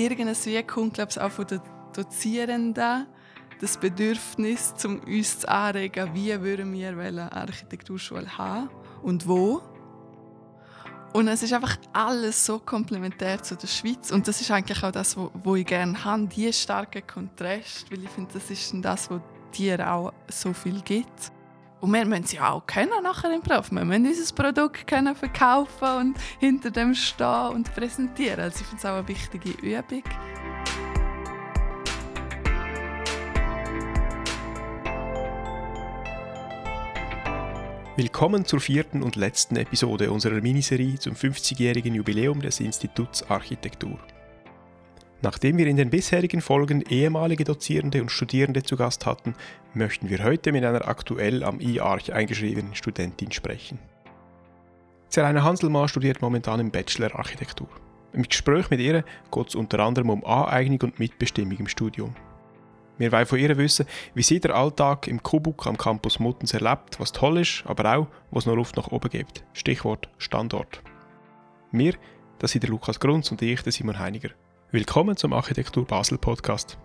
irgendwie kommt, glaube ich, auch von den Dozierenden das Bedürfnis, um uns zu anregen, wie würden wir eine Architekturschule haben und wo. Und es ist einfach alles so komplementär zu der Schweiz. Und das ist eigentlich auch das, was ich gerne habe, diese starken Kontrast, weil ich finde, das ist das, was dir auch so viel gibt. Und wir müssen sie auch kennen nachher im Beruf. Wir müssen unser Produkt können verkaufen und hinter dem stehen und präsentieren. Also ich finde es auch eine wichtige Übung. Willkommen zur vierten und letzten Episode unserer Miniserie zum 50-jährigen Jubiläum des Instituts Architektur. Nachdem wir in den bisherigen Folgen ehemalige Dozierende und Studierende zu Gast hatten, möchten wir heute mit einer aktuell am IARC eingeschriebenen Studentin sprechen. Zeraina Hanselmann studiert momentan im Bachelor Architektur. Im Gespräch mit ihr geht es unter anderem um Aneignung und Mitbestimmung im Studium. Wir wollen von ihr wissen, wie sie den Alltag im Kubuk am Campus Muttens erlebt, was toll ist, aber auch, was noch Luft nach oben gibt. Stichwort Standort. Wir, das sind der Lukas Grunz und ich, der Simon Heiniger. Willkommen zum Architektur Basel Podcast.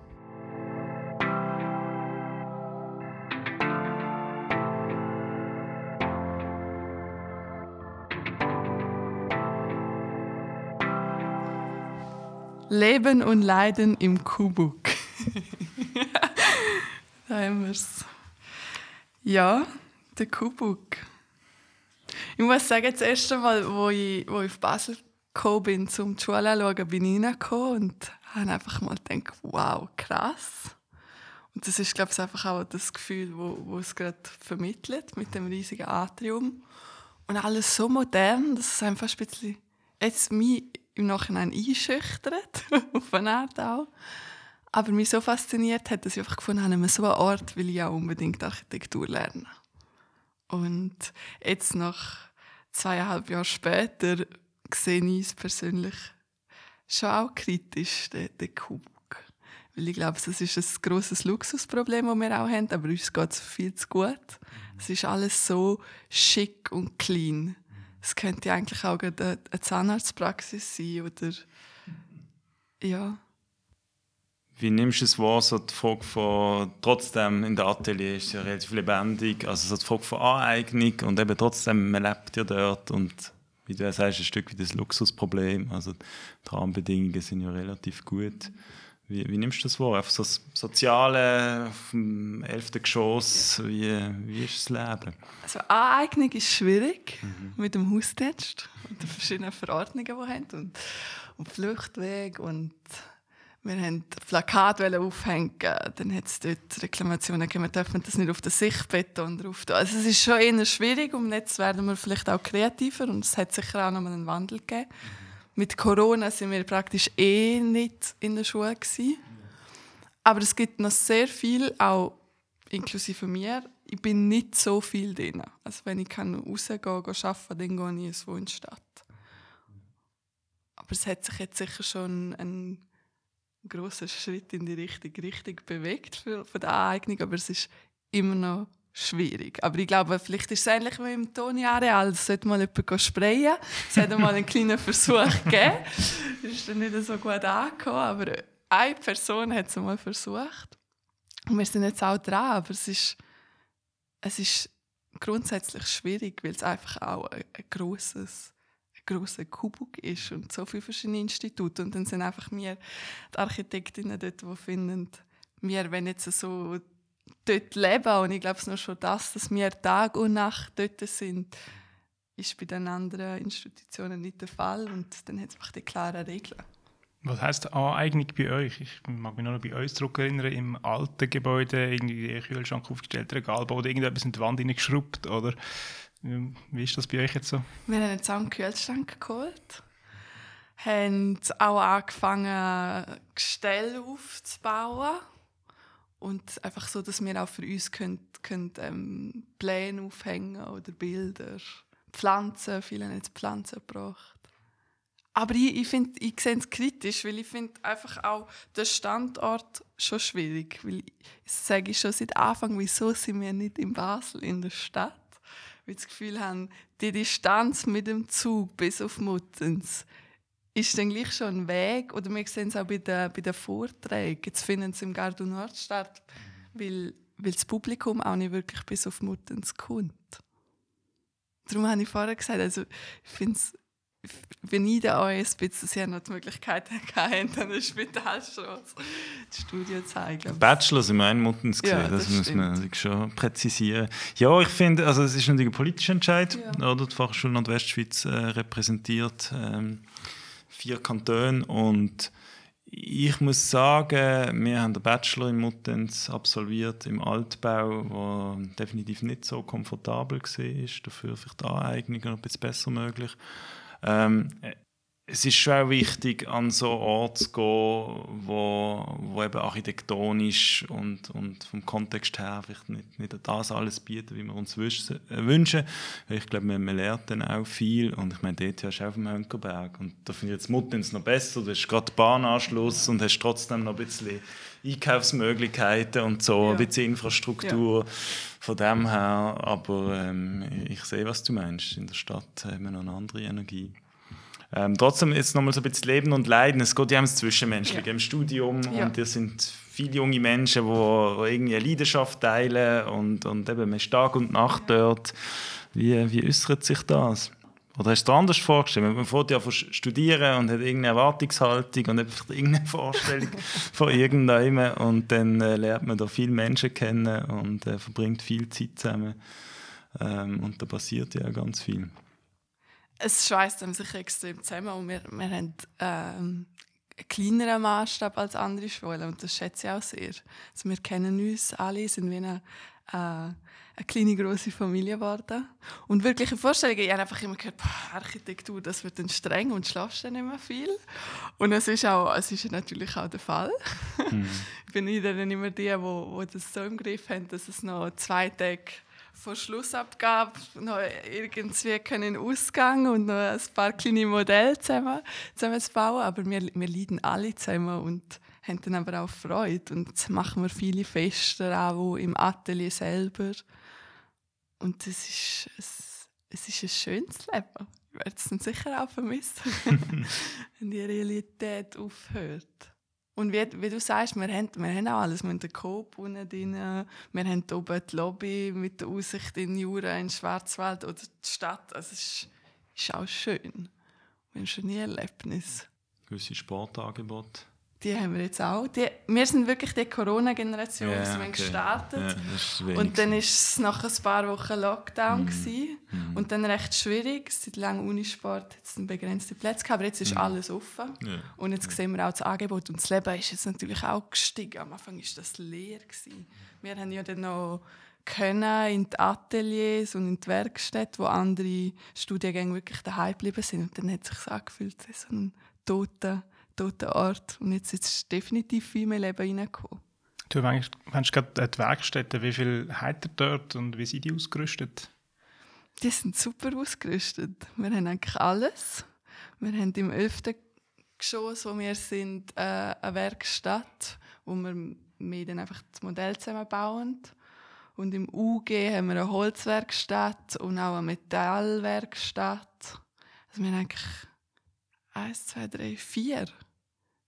Leben und Leiden im Kubuk. da haben wir es. Ja, der Kubuk. Ich muss sagen, das erste Mal, wo ich, wo ich auf Basel gekommen bin, um die Schule anzuschauen, bin ich reingekommen und habe einfach mal gedacht, wow, krass. Und das ist, glaube ich, einfach auch das Gefühl, wo, wo es gerade vermittelt, mit dem riesigen Atrium. Und alles so modern, dass es einfach ein bisschen jetzt mich im Nachhinein einschüchtert, auf eine Art auch. Aber mich so fasziniert hat, dass ich einfach gefunden habe, so einem Ort will ich auch unbedingt Architektur lernen. Und jetzt, nach zweieinhalb Jahren später, sehe ich es persönlich schon auch kritisch, den, den. Weil ich glaube, das ist ein grosses Luxusproblem, das wir auch haben, aber uns geht es viel zu gut. Es ist alles so schick und clean. Es könnte eigentlich auch eine Zahnarztpraxis sein oder ja. Wie nimmst du es wahr, so die Frage von, trotzdem in der Atelier ist ja relativ lebendig, also so die Frage von Aneignung und eben trotzdem, man lebt ja dort und wie du sagst, ein Stück wie das Luxusproblem. Also die Rahmenbedingungen sind ja relativ gut. Wie, wie nimmst du das wahr? Einfach so das Soziale auf dem elften Geschoss, wie, wie ist das Leben? Also Aneignung ist schwierig mhm. mit dem Haustext und den verschiedenen Verordnungen, die wir haben und, und Fluchtweg und wir haben Plakate aufhängen, dann hat es dort Reklamationen gegeben, wir dürfen das nicht auf den Sichtbeton drauf tun. Also es ist schon eher schwierig und jetzt werden wir vielleicht auch kreativer und es hat sicher auch noch einen Wandel gegeben. Mit Corona sind wir praktisch eh nicht in der Schule gewesen. Aber es gibt noch sehr viel, auch inklusive mir. Ich bin nicht so viel drin. Also wenn ich kann rausgehen kann, arbeiten, dann gehe ich in die Stadt. Aber es hat sich jetzt sicher schon ein großer Schritt in die richtige Richtung bewegt für, für die Aneignung, aber es ist immer noch schwierig. Aber ich glaube, vielleicht ist es ähnlich wie im Toni-Areal. Es sollte mal jemand sprayen. Es hat mal einen kleinen Versuch gegeben. Das ist dann nicht so gut angekommen, aber eine Person hat es mal versucht. Und wir sind jetzt auch dran, aber es ist, es ist grundsätzlich schwierig, weil es einfach auch ein, ein grosses grosser Kubuk ist und so viele verschiedene Institute. Und dann sind einfach wir, die Architektinnen dort, die finden, wir wenn jetzt so dort leben und ich glaube es nur schon das, dass wir Tag und Nacht dort sind, ist bei den anderen Institutionen nicht der Fall und dann hat es einfach die klaren Regeln. Was heisst Aneignung bei euch? Ich mag mich noch bei uns zurückerinnern, im alten Gebäude irgendwie Kühlschrank aufgestellt, Regalbau oder irgendetwas in die Wand hineingeschraubt, oder? Wie ist das bei euch jetzt so? Wir haben jetzt auch einen Kühlschrank geholt. Haben auch angefangen, Gestelle aufzubauen. Und einfach so, dass wir auch für uns können, können, ähm, Pläne aufhängen oder Bilder. Pflanzen, viele haben jetzt Pflanzen gebracht. Aber ich, ich, find, ich sehe es kritisch, weil ich finde einfach auch den Standort schon schwierig. Weil ich, ich sage schon seit Anfang, wieso sind wir nicht in Basel, in der Stadt? Weil das Gefühl haben, die Distanz mit dem Zug bis auf Muttens ist dann gleich schon ein Weg, oder wir sehen es auch bei den, bei den Vorträgen, jetzt finden sie im Gardu Nord statt, weil, weil das Publikum auch nicht wirklich bis auf Muttens kommt. Darum habe ich vorher gesagt, also ich finde es da euch ein bisschen sehr noch die Möglichkeit hatte, dann eine Spitalstraße das Studio zeigen. Bachelor sind wir Muttens gesehen, ja, das, das muss man schon präzisieren. Ja, ich finde, also es ist natürlich ein politischer Entscheid, ja. oder? Die Fachschule Nordwestschweiz äh, repräsentiert ähm, vier Kantone und ich muss sagen, wir haben den Bachelor in Muttenz absolviert im Altbau, der definitiv nicht so komfortabel war, dafür vielleicht die Aneignung noch ein bisschen besser möglich. Ähm, es ist schon wichtig, an so Ort zu gehen, wo, wo eben architektonisch und, und vom Kontext her vielleicht nicht, nicht das alles bietet, wie wir uns äh, wünschen. Ich glaube, man, lernt dann auch viel. Und ich meine, dort hast du auf dem Hönkerberg. Und da finde ich jetzt Muttens noch besser. Du hast gerade Bahnanschluss und hast trotzdem noch ein bisschen Einkaufsmöglichkeiten und so, ja. ein bisschen Infrastruktur. Ja. Von dem her, aber ähm, ich sehe, was du meinst. In der Stadt haben wir noch eine andere Energie. Ähm, trotzdem ist nochmal so ein bisschen Leben und Leiden. Es geht ja ums Zwischenmenschliche ja. im Studium ja. und das sind viele junge Menschen, die, die irgendwie eine Leidenschaft teilen und, und eben man ist Tag und Nacht dort. Wie, wie äußert sich das? Oder hast du dir anders vorgestellt? Man fährt ja studieren und hat irgendeine Erwartungshaltung und hat irgendeine Vorstellung von irgendjemandem und dann äh, lernt man da viele Menschen kennen und äh, verbringt viel Zeit zusammen. Ähm, und da passiert ja ganz viel es schweißt einem sicher extrem zusammen und wir, wir haben ähm, einen kleineren Maßstab als andere Schulen und das schätze ich auch sehr. Also wir kennen uns alle, sind wie eine, äh, eine kleine, grosse Familie geworden. Und wirkliche Vorstellungen, ich habe einfach immer gehört, Architektur, das wird dann streng und schlafst dann nicht mehr viel. Und es ist, auch, es ist natürlich auch der Fall. Mhm. ich bin dann immer die, die, die das so im Griff haben, dass es noch zwei Tage vor Schlussabgabe noch irgendwie können Ausgang und noch ein paar kleine Modelle zusammen, zusammen zu bauen. Aber wir, wir leiden alle zusammen und haben dann aber auch Freude. Und machen wir viele Feste auch im Atelier selber. Und es ist, es, es ist ein schönes Leben. Ich werde es dann sicher auch vermissen, wenn die Realität aufhört. Und wie, wie du sagst, wir haben, wir haben auch alles. Wir haben den Coop unten drin, wir haben oben die Lobby mit der Aussicht in Jura, in Schwarzwald oder die Stadt. Also es ist, ist auch schön. Ein schönes Erlebnis. Gewisse Sportangebote die haben wir jetzt auch. Die, wir sind wirklich die Corona-Generation, yeah, wir okay. gestartet. Yeah, und dann war es nach ein paar Wochen Lockdown. Mm. Mm. Und dann recht schwierig. Seit langem Unisport hat es begrenzte Plätze gehabt, aber jetzt ist mm. alles offen. Yeah. Und jetzt sehen wir auch das Angebot. Und das Leben ist jetzt natürlich auch gestiegen. Am Anfang war das leer. Gewesen. Wir haben ja dann noch können in die Ateliers und in die Werkstätte, wo andere Studiengänge wirklich daheim geblieben sind. Und dann hat es sich angefühlt, so ein toter toten Ort. Und jetzt ist es definitiv viel mehr Leben reingekommen. Du meinst, gerade die Werkstätten, wie viel hat ihr dort und wie sind die ausgerüstet? Die sind super ausgerüstet. Wir haben eigentlich alles. Wir haben im 11. Geschoss, wo wir sind, äh, eine Werkstatt, wo wir mehr dann einfach das Modell zusammenbauen. Und im UG haben wir eine Holzwerkstatt und auch eine Metallwerkstatt. Also wir haben eigentlich eins, zwei, drei, vier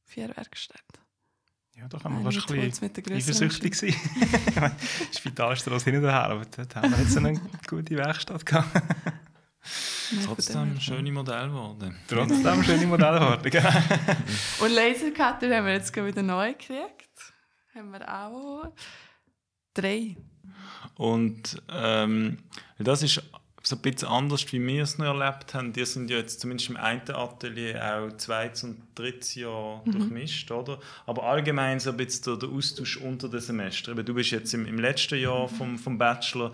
vier Werkstätten. Ja, da kann man fast ein bisschen eifersüchtig sein. Spitalstraße hinten daher, aber dort haben wir jetzt eine gute Werkstatt gehabt. Trotzdem schöne Modell geworden. Trotzdem schöne Modell geworden, genau. Und Lasercutter haben wir jetzt wieder neu gekriegt. Haben wir auch drei. Und ähm, das ist so ein bisschen anders, wie wir es noch erlebt haben. Die sind ja jetzt zumindest im einen Atelier auch zweites und drittes Jahr mhm. durchmischt, oder? Aber allgemein so ein bisschen der, Austausch unter den Semestern. Du bist jetzt im, im letzten Jahr vom, vom Bachelor.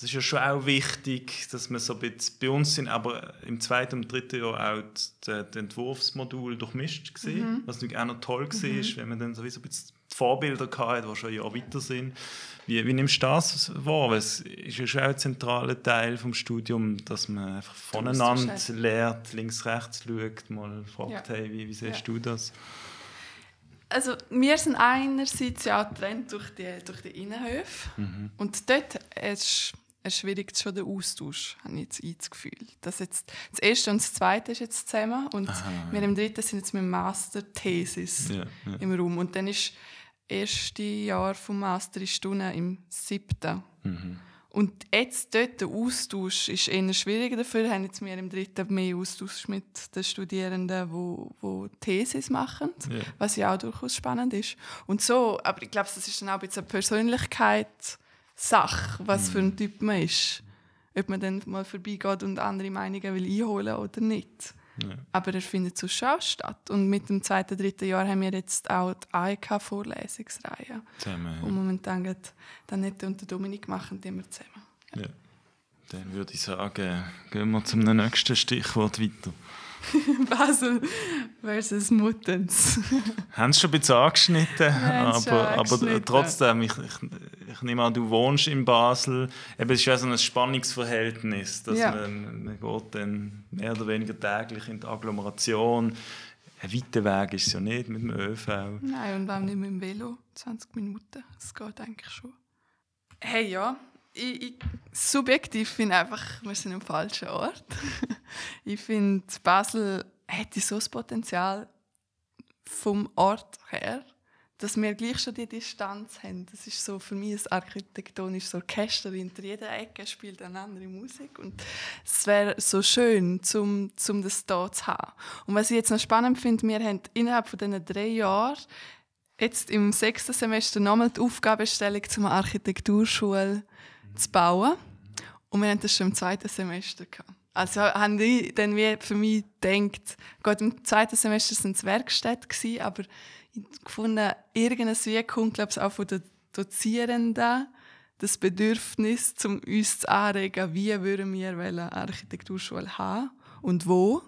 Das ist ja schon auch wichtig, dass wir so ein bisschen bei uns sind, aber im zweiten und dritten Jahr auch das Entwurfsmodul durchmischt gesehen, mhm. was natürlich auch noch toll mhm. war, wenn man dann so ein bisschen die Vorbilder hatte, die schon ein Jahr weiter sind. Wie, wie nimmst du das wahr? Es ist ja schon ein zentraler Teil des Studiums, dass man einfach voneinander lernt, links, rechts schaut, mal fragt, ja. hey, wie, wie siehst ja. du das? Also wir sind einerseits ja getrennt durch die, durch die Innenhöfe mhm. und dort ist erschwierigt schon den Austausch, habe ich jetzt das Gefühl. Das, jetzt, das erste und das zweite ist jetzt zusammen und Aha. wir im dritten sind jetzt mit dem Master-Thesis Ja, ja. im Raum. Und dann ist das erste Jahr vom Master ist im siebten. Mhm. Und jetzt dort der Austausch ist eher schwieriger. Dafür haben jetzt wir im dritten mehr Austausch mit den Studierenden, die wo, wo Thesis machen, Ja. was ja auch durchaus spannend ist. Und so, aber ich glaube, das ist dann auch ein bisschen eine Persönlichkeitssache, was für ein Typ man ist. Ob man dann mal vorbeigeht und andere Meinungen will einholen oder nicht. Ja. Aber er findet so schon statt. Und mit dem zweiten, dritten Jahr haben wir jetzt auch die AEK-Vorlesungsreihe. Zusammen, Und momentan geht dann nicht und der Dominik machen die immer zusammen. ja. Dann würde ich sagen, gehen wir zum nächsten Stichwort weiter. Basel versus Muttens. Haben Sie schon ein bisschen angeschnitten, aber, aber angeschnitten. trotzdem, ich, ich, ich nehme an, du wohnst in Basel. Eben, es ist ja so ein Spannungsverhältnis, dass Ja. man, man geht dann mehr oder weniger täglich in die Agglomeration. Ein weiter Weg ist es ja nicht mit dem ÖV. Nein, und warum nicht mit dem Velo? 20 Minuten. Das geht eigentlich schon. Hey, ja. Ich, ich, subjektiv finde einfach, wir sind am falschen Ort. ich finde, Basel hätte so das Potenzial vom Ort her, dass wir gleich schon die Distanz haben. Das ist so für mich ein architektonisches Orchester. Hinter jeder Ecke spielt eine andere Musik. Und es wäre so schön, um, um das hier zu haben. Und was ich jetzt noch spannend finde, wir haben innerhalb von diesen drei Jahren jetzt im sechsten Semester nochmal die Aufgabenstellung zum Architekturschule zu bauen. Und wir haben das schon im zweiten Semester gehabt. Also haben die dann wie für mich gedacht, gut, im zweiten Semester waren es Werkstätte, gewesen, aber gefunden, irgendein Wie kommt, glaube ich, auch von den Dozierenden, das Bedürfnis, um uns zu anregen, wie würden wir eine Architekturschule haben und wo.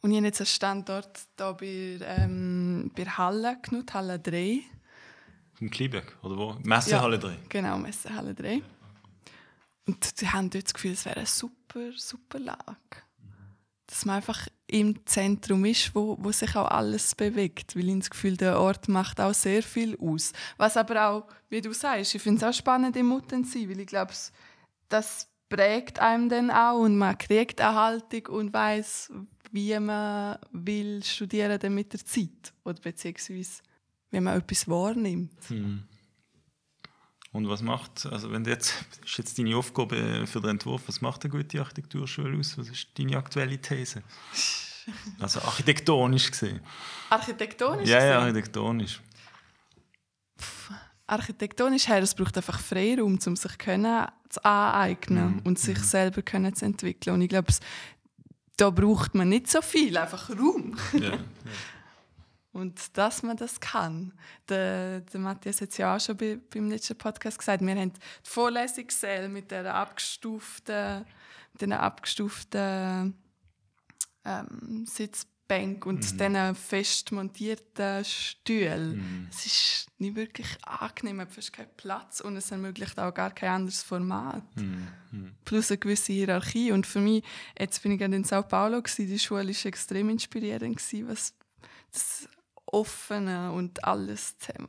Und ich habe jetzt einen Standort hier bei, ähm, bei Halle genutzt, Halle 3. Vom Kleinberg, oder wo? Messehalle drin. Genau, Messehalle 3. Und sie haben dort das Gefühl, es wäre eine super, super Lage. Dass man einfach im Zentrum ist, wo, wo sich auch alles bewegt. Weil ich das Gefühl, der Ort macht auch sehr viel aus. Was aber auch, wie du sagst, ich finde es auch spannend im Mutten sein, weil ich glaube, das prägt einem dann auch und man kriegt eine Haltung und weiß, wie man will studieren mit der Zeit. Oder beziehungsweise, wie man etwas wahrnimmt. Hm. Und was macht, also wenn du jetzt, ist jetzt deine Aufgabe für den Entwurf, was macht eine gute Architekturschule aus? Was ist deine aktuelle These? Also architektonisch gesehen. Architektonisch Ja, ja, architektonisch. architektonisch her, es braucht einfach Freiraum, um sich können zu aneignen und sich selber können zu entwickeln. Und ich glaube, da braucht man nicht so viel, einfach Raum. Ja. Und dass man das kann. Der, der Matthias hat es ja auch schon bei, beim letzten Podcast gesagt. Wir haben die Vorlesungssäle mit der abgestuften, mit den abgestuften ähm, Sitzbänken und diesen fest montierten Stühlen. Es ist nicht wirklich angenehm, du hast keinen Platz und es ermöglicht auch gar kein anderes Format. Plus eine gewisse Hierarchie. Und für mich, jetzt bin ich gerade in Sao Paulo, gewesen, die Schule war extrem inspirierend, gewesen, was das Offene und alles zusammen.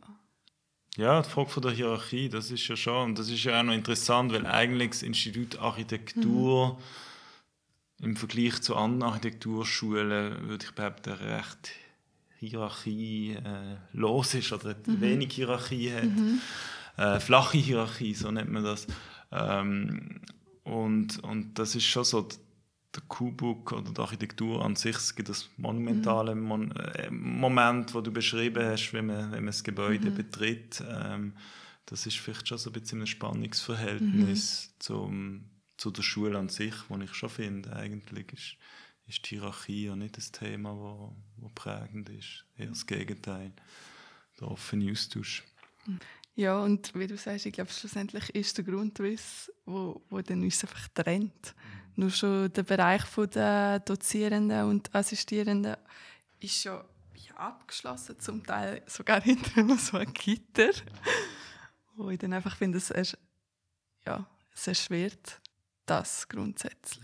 Ja, die Frage von der Hierarchie, das ist ja schon, und das ist ja auch noch interessant, weil eigentlich das Institut Architektur im Vergleich zu anderen Architekturschulen, würde ich behaupten, recht Hierarchie äh, los ist oder wenig Hierarchie hat. Äh, flache Hierarchie, so nennt man das. Ähm, und, und das ist schon so, der Kubuk oder die Architektur an sich, es gibt das monumentale Mon äh, Moment, wo du beschrieben hast, wenn man, wenn man das Gebäude betritt. Ähm, das ist vielleicht schon so ein bisschen ein Spannungsverhältnis zum, zu der Schule an sich, wo ich schon finde, eigentlich ist, ist die Hierarchie ja nicht das Thema, wo, wo prägend ist. Eher das Gegenteil. Der offene Austausch. Ja, und wie du sagst, ich glaube, schlussendlich ist der Grundriss, wo, wo dann uns einfach trennt. Nur schon der Bereich der Dozierenden und Assistierenden ist ja, ja abgeschlossen, zum Teil sogar hinter so ein Gitter. Wo ich dann einfach finde, es, ersch- ja, es erschwert das grundsätzlich.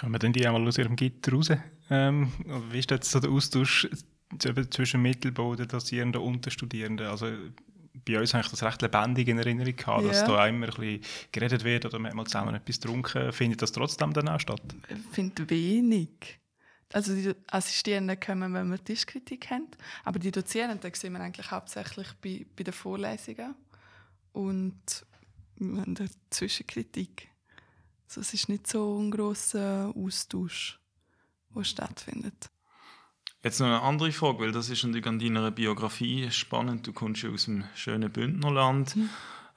Kommen denn die einmal aus ihrem Gitter raus? Ähm, wie ist jetzt so der Austausch zwischen Mittelbau, den Dozierenden und den Studierenden? Also bei uns habe ich das recht lebendig in Erinnerung gehabt, Ja. dass da auch immer ein bisschen geredet wird oder man mal zusammen etwas getrunken. Findet das trotzdem dann auch statt? Ich finde wenig. Also die Assistierenden kommen, wenn wir Tischkritik haben, aber die Dozierenden sehen wir eigentlich hauptsächlich bei, bei den Vorlesungen und haben eine Zwischenkritik. Also es ist nicht so ein grosser Austausch, der stattfindet. Jetzt noch eine andere Frage, weil das ist natürlich an deiner Biografie spannend. Du kommst ja aus dem schönen Bündnerland.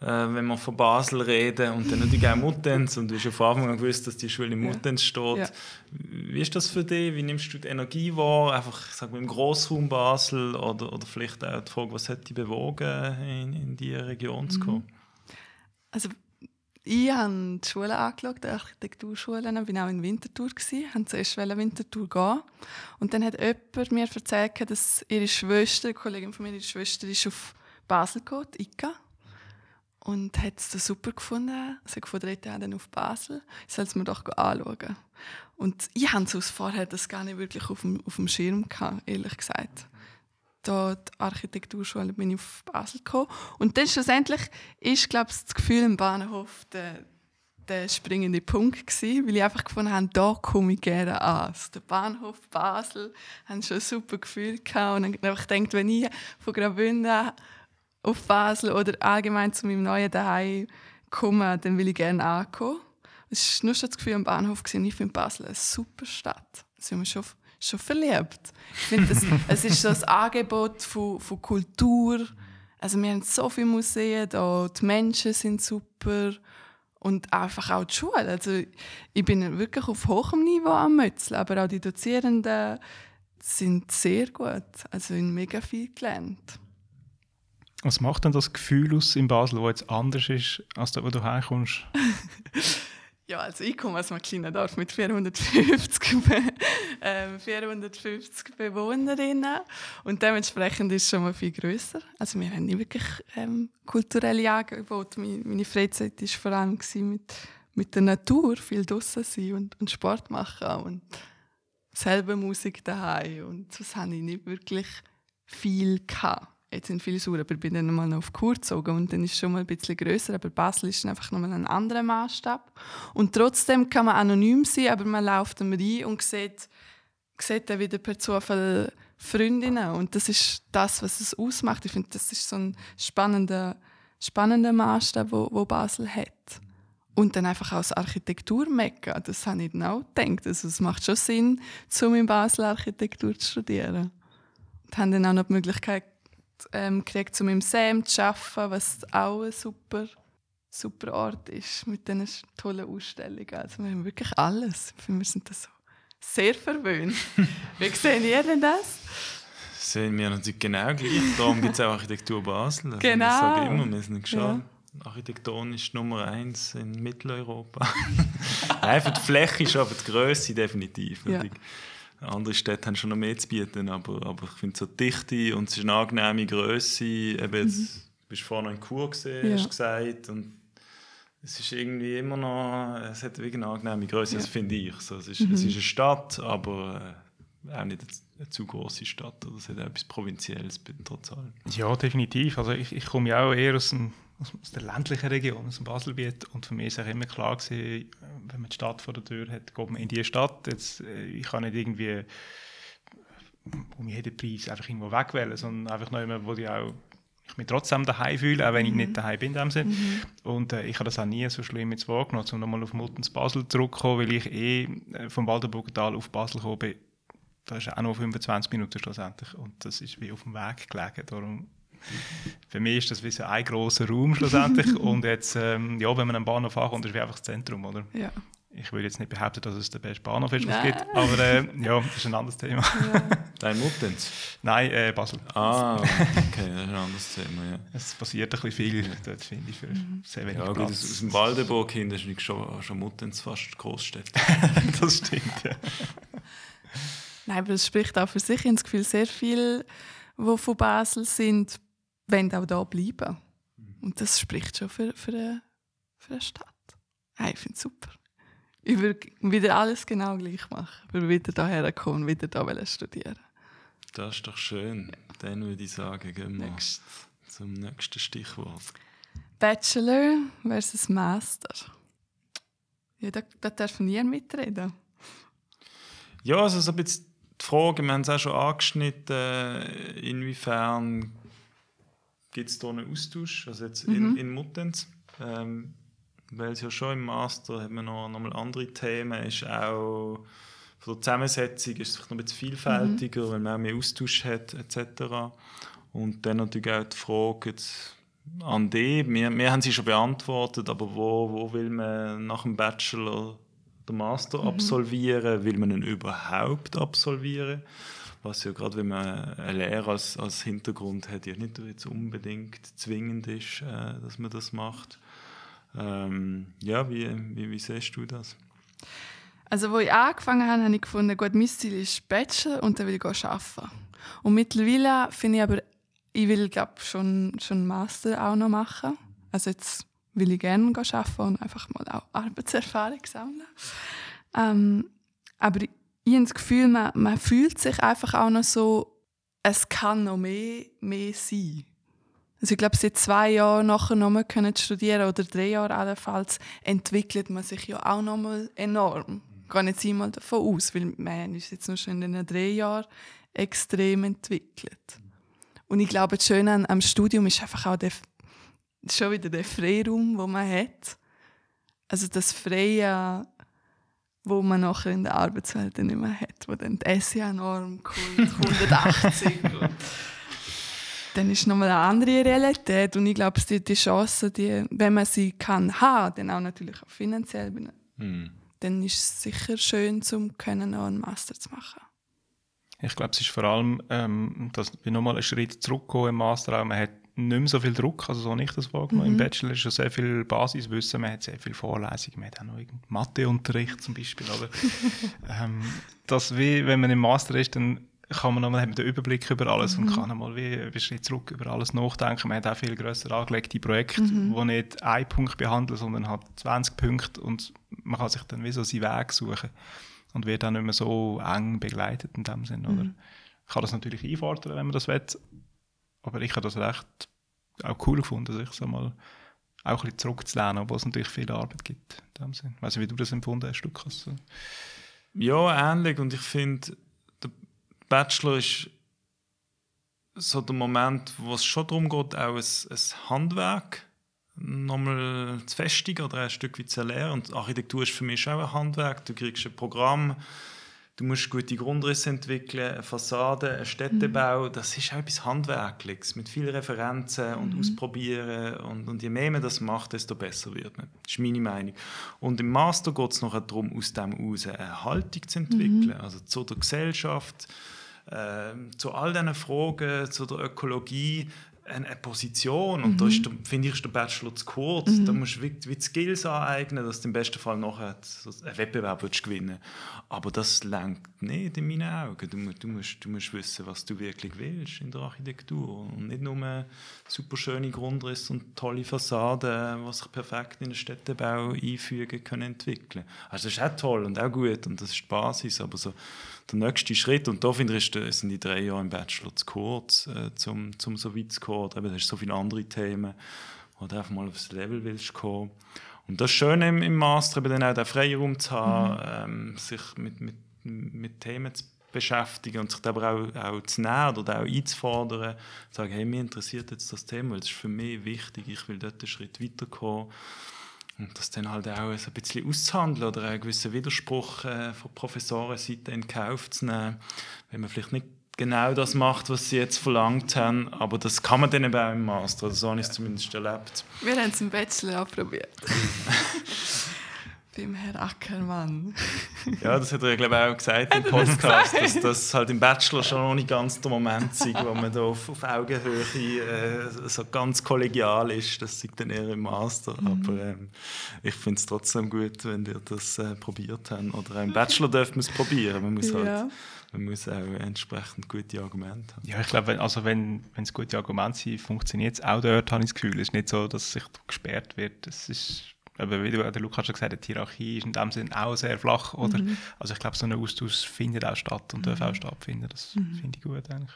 Äh, wenn wir von Basel reden und dann natürlich auch Muttenz und du hast ja von Anfang an gewusst, dass die Schule in Ja. Muttenz steht. Ja. Wie ist das für dich? Wie nimmst du die Energie wahr? Einfach sag mal, im Grossraum Basel oder, oder vielleicht auch die Frage, was hat dich bewogen, in, in diese Region zu kommen? Also ich habe die Schule angeschaut, die Architekturschule, ich war auch in Winterthur, ich wollte zuerst in Winterthur gehen. Und dann hat jemand mir erzählt, dass ihre Schwester, eine Kollegin von mir, ihre Schwester ist auf Basel gegangen, Ika. Und hat es super gefunden. Sie hat gefunden, ich dann auf Basel. Ich soll es mir doch anschauen. Und ich hatte sonst vorher gar nicht wirklich auf dem, auf dem Schirm, gehabt, ehrlich gesagt da die Architekturschule bin ich auf Basel gekommen. Und dann schlussendlich ist, glaube ich, das Gefühl im Bahnhof der, der springende Punkt gewesen, weil ich einfach gefunden habe, da komme ich gerne an. Also der Bahnhof Basel haben schon ein super Gefühl gehabt. Und dann habe gedacht, wenn ich von Graubünden auf Basel oder allgemein zu meinem neuen Daheim komme, dann will ich gerne ankommen. Es war nur schon das Gefühl am Bahnhof, gewesen, ich finde Basel eine super Stadt. Ich habe mich schon, schon verliebt. Ich finde, das, es ist so ein Angebot von, von Kultur. Also wir haben so viele Museen da, die Menschen sind super und einfach auch die Schule. Also ich bin wirklich auf hohem Niveau am Mötzeln, aber auch die Dozierenden sind sehr gut. Also ich habe mega viel gelernt. Was macht denn das Gefühl aus in Basel, das jetzt anders ist, als da, wo du herkommst? Ja, also ich komme aus einem kleinen Dorf mit 450, Be ähm, 450 Bewohnerinnen und dementsprechend ist es schon mal viel grösser. Also wir haben nicht wirklich ähm, kulturelle Angebote. Meine, Freizeit war vor allem mit, mit der Natur, viel draußen sein und, und Sport machen und selber Musik daheim und das habe ich nicht wirklich viel gehabt. Jetzt in Vilsur, aber ich bin dann mal auf Kur gezogen und dann ist es schon mal ein bisschen grösser, aber Basel ist einfach nochmal ein anderer Maßstab. Und trotzdem kann man anonym sein, aber man läuft dann rein und sieht, sieht dann wieder per Zufall Freundinnen und das ist das, was es ausmacht. Ich finde, das ist so ein spannender, spannender Maßstab, wo, wo Basel hat. Und dann einfach als Architekturmekka, das habe ich dann auch gedacht. Also es macht schon Sinn, um in Basel Architektur zu studieren. Und haben dann auch noch die Möglichkeit ähm, gekriegt, um im Sam zu arbeiten, was auch ein super, super Ort ist, mit diesen tollen Ausstellungen. Also wir haben wirklich alles. Ich finde, wir sind da so sehr verwöhnt. Wie sehen ihr denn das? sehen wir natürlich genau gleich. Darum gibt es auch Architektur Basel. Also Genau. Ich sage immer, wir sind schon Ja. architektonisch Nummer eins in Mitteleuropa. Nein, für die Fläche schon, aber die Größe definitiv. Ja. Andere Städte haben schon noch mehr zu bieten, aber, aber ich finde so die Dichte und es ist eine angenehme Größe. Eben jetzt, Du bist vorhin noch in Kur gesehen, Mhm. Ja. hast du gesagt. Und es ist irgendwie immer noch, es hat wirklich eine angenehme Größe, Ja. das finde ich. So, es, ist, Mhm. es ist eine Stadt, aber äh, auch nicht eine, eine zu große Stadt. Oder es hat auch etwas Provinzielles, trotz allem. Ja, definitiv. Also ich, ich komme ja auch eher aus, dem, aus der ländlichen Region, aus dem Baselgebiet. Und für mich ist auch immer klar gewesen, wenn man die Stadt vor der Tür hat, geht man in die Stadt. Jetzt, äh, ich kann nicht irgendwie um jeden Preis einfach irgendwo wegwählen, sondern einfach noch immer, wo ich auch ich mich trotzdem daheim fühle, auch wenn ich nicht daheim bin in dem Sinn. Und äh, ich habe das auch nie so schlimm jetzt wahrgenommen, um nochmal auf Muttens Basel zurückzukommen, weil ich eh äh, vom Waldenburgental auf Basel gekommen bin. Da ist auch noch 25 Minuten schlussendlich. Und das ist wie auf dem Weg gelegen. Darum, für mich ist das wie so ein grosser Raum schlussendlich. Und jetzt, ähm, ja, wenn man am Bahnhof ankommt, ist es wie einfach das Zentrum, oder? Ja. Ich will jetzt nicht behaupten, dass es der beste Bahnhof ist, was es gibt. Aber äh, ja, das ist ein anderes Thema. Dein Muttenz? Nein, äh, Basel. Ah, okay, das ist ein anderes Thema. Ja. Es passiert ein bisschen viel dort, finde ich, für sehr wenig Ja, gut, aus, Platz. dem Waldenburg hin das ist nicht schon, schon Muttenz fast Großstädte. das stimmt, ja. Nein, aber es spricht auch für sich. Ich habe das Gefühl, sehr viele, die von Basel sind, wollen auch da bleiben. Und das spricht schon für, für, eine, für eine Stadt. Nein, ich finde es super. Würde wieder alles genau gleich machen. Würde wieder hierher kommen wieder hier studieren. Das ist doch schön. Dann würde ich sagen, gehen wir zum nächsten Stichwort. Bachelor versus Master. Ja, da, da darf niemand mitreden. Ja, also so ein bisschen die Frage, wir haben es auch schon angeschnitten, inwiefern gibt es da einen Austausch, also jetzt in, Mhm. in Muttenz, ähm, weil es ja schon im Master hat man noch, noch mal andere Themen, ist auch von der Zusammensetzung ist es vielleicht noch ein bisschen vielfältiger, weil man auch mehr Austausch hat etc. Und dann natürlich auch die Frage jetzt an die, wir, wir haben sie schon beantwortet, aber wo, wo will man nach dem Bachelor den Master absolvieren? Will man ihn überhaupt absolvieren? Was ja gerade, wenn man eine Lehre als, als Hintergrund hat, ja nicht jetzt unbedingt zwingend ist, äh, dass man das macht. Ähm, ja, wie, wie, wie siehst du das? Also, wo ich angefangen habe, habe ich gefunden, gut, mein Ziel ist Bachelor und dann will ich arbeiten. Und mittlerweile finde ich aber, ich will glaub, schon, schon Master auch noch machen. Also jetzt will ich gerne arbeiten und einfach mal auch Arbeitserfahrung sammeln. Ähm, aber ich, habe das Gefühl, man, man fühlt sich einfach auch noch so, es kann noch mehr, mehr sein. Also ich glaube, seit zwei Jahren nachher nochmal können studieren oder drei Jahre allenfalls, entwickelt man sich ja auch nochmal enorm. Ich gehe jetzt einmal davon aus, weil man ist jetzt noch schon in den drei Jahren extrem entwickelt. Und ich glaube, das Schöne an, am Studium ist einfach auch der, schon wieder der Freiraum, den man hat. Also das Freie, wo man nachher in der Arbeitswelt nicht mehr hat, wo dann die SEA-Norm kommt, 180 und dann ist nochmal eine andere Realität und ich glaube, die, die Chance, die, wenn man sie kann haben, dann auch natürlich auch finanziell, Hm. dann ist es sicher schön, zum können noch einen Master zu machen. Ich glaube, es ist vor allem, ähm, dass wir nochmal einen Schritt zurückkommen im Master. Auch. Man hat nicht mehr so viel Druck, also so ich das wahrgenommen. Im Bachelor ist schon sehr viel Basiswissen, man hat sehr viel Vorlesungen, man hat auch noch Matheunterricht zum Beispiel. Aber ähm, das wie, wenn man im Master ist, dann kann man nochmal, den Überblick über alles und kann nochmal wie einen Schritt zurück über alles nachdenken. Man hat auch viel grösser angelegte Projekte, wo nicht ein Punkt behandeln, sondern hat 20 Punkte und man kann sich dann wie so seinen Weg suchen und wird dann nicht mehr so eng begleitet in dem Sinn. Oder? Ich kann das natürlich einfordern, wenn man das will, aber ich habe das recht auch cool gefunden, sich so mal auch ein bisschen zurückzulernen, obwohl es natürlich viel Arbeit gibt. In dem Sinn. Weißt du, wie du das empfunden hast, Lukas? Ja, ähnlich. Und ich finde, der Bachelor ist so der Moment, wo es schon darum geht, auch ein, ein Handwerk nochmal zu festigen oder ein Stück weit zu lernen. Und Architektur ist für mich auch ein Handwerk. Du kriegst ein Programm, du musst gute Grundrisse entwickeln, eine Fassade, einen Städtebau. Das ist auch etwas Handwerkliches mit vielen Referenzen und Ausprobieren. Und, und je mehr man das macht, desto besser wird man. Das ist meine Meinung. Und im Master geht es nachher darum, aus dem heraus eine Haltung zu entwickeln. Also zu der Gesellschaft, ähm, zu all diesen Fragen, zu der Ökologie, eine, eine Position. Und da ist der, finde ich, ist der Bachelor zu kurz. Da musst du wie, wie die Skills aneignen, dass du im besten Fall nachher einen Wettbewerb willst gewinnen Aber das lenkt nicht in meinen Augen. Du, du, musst, du musst wissen, was du wirklich willst in der Architektur. Und nicht nur super schöne Grundrisse und tolle Fassaden, die sich perfekt in den Städtebau einfügen können, entwickeln. Also das ist auch toll und auch gut und das ist die Basis, aber so der nächste Schritt, und da finde ich, sind die drei Jahre im Bachelor zu kurz, äh, zum, zum so weit zu kommen. Oder Eben, du hast so viele andere Themen, wo du einfach mal aufs Level willst kommen. Und das Schöne im, im Master, eben dann auch den Freiraum zu haben, ähm, sich mit, mit, mit Themen zu beschäftigen und sich aber auch, auch zu nähern oder auch einzufordern, zu sagen, hey, mir interessiert jetzt das Thema, weil das ist für mich wichtig, ich will dort einen Schritt weiterkommen. Und das dann halt auch so ein bisschen auszuhandeln oder einen gewissen Widerspruch äh, von Professorenseite in Kauf zu nehmen, wenn man vielleicht nicht genau das macht, was sie jetzt verlangt haben, aber das kann man dann eben auch im Master, also so habe ich es zumindest erlebt. Wir haben es im Bachelor auch probiert. Beim Herrn Ackermann. Ja, das hat er, glaube ich, auch gesagt im Podcast, dass das halt im Bachelor schon noch nicht ganz der Moment ist, wo man da auf, auf Augenhöhe äh, so ganz kollegial ist. Das sieht dann eher im Master. Aber ähm, ich finde es trotzdem gut, wenn ihr das äh, probiert habt. Oder auch im Bachelor dürft man es probieren. Man muss, Ja. halt, man muss auch entsprechend gute Argumente haben. Ja, ich glaube, wenn, also wenn, wenn es gute Argumente sind, funktioniert es auch dort, habe ich das Gefühl. Es ist nicht so, dass sich da gesperrt wird. Es ist, aber wie du, der Lukas schon gesagt hat, die Hierarchie ist in dem Sinne auch sehr flach. Oder? Mhm. Also ich glaube, so ein Austausch findet auch statt und darf auch stattfinden. Das Mhm. finde ich gut eigentlich.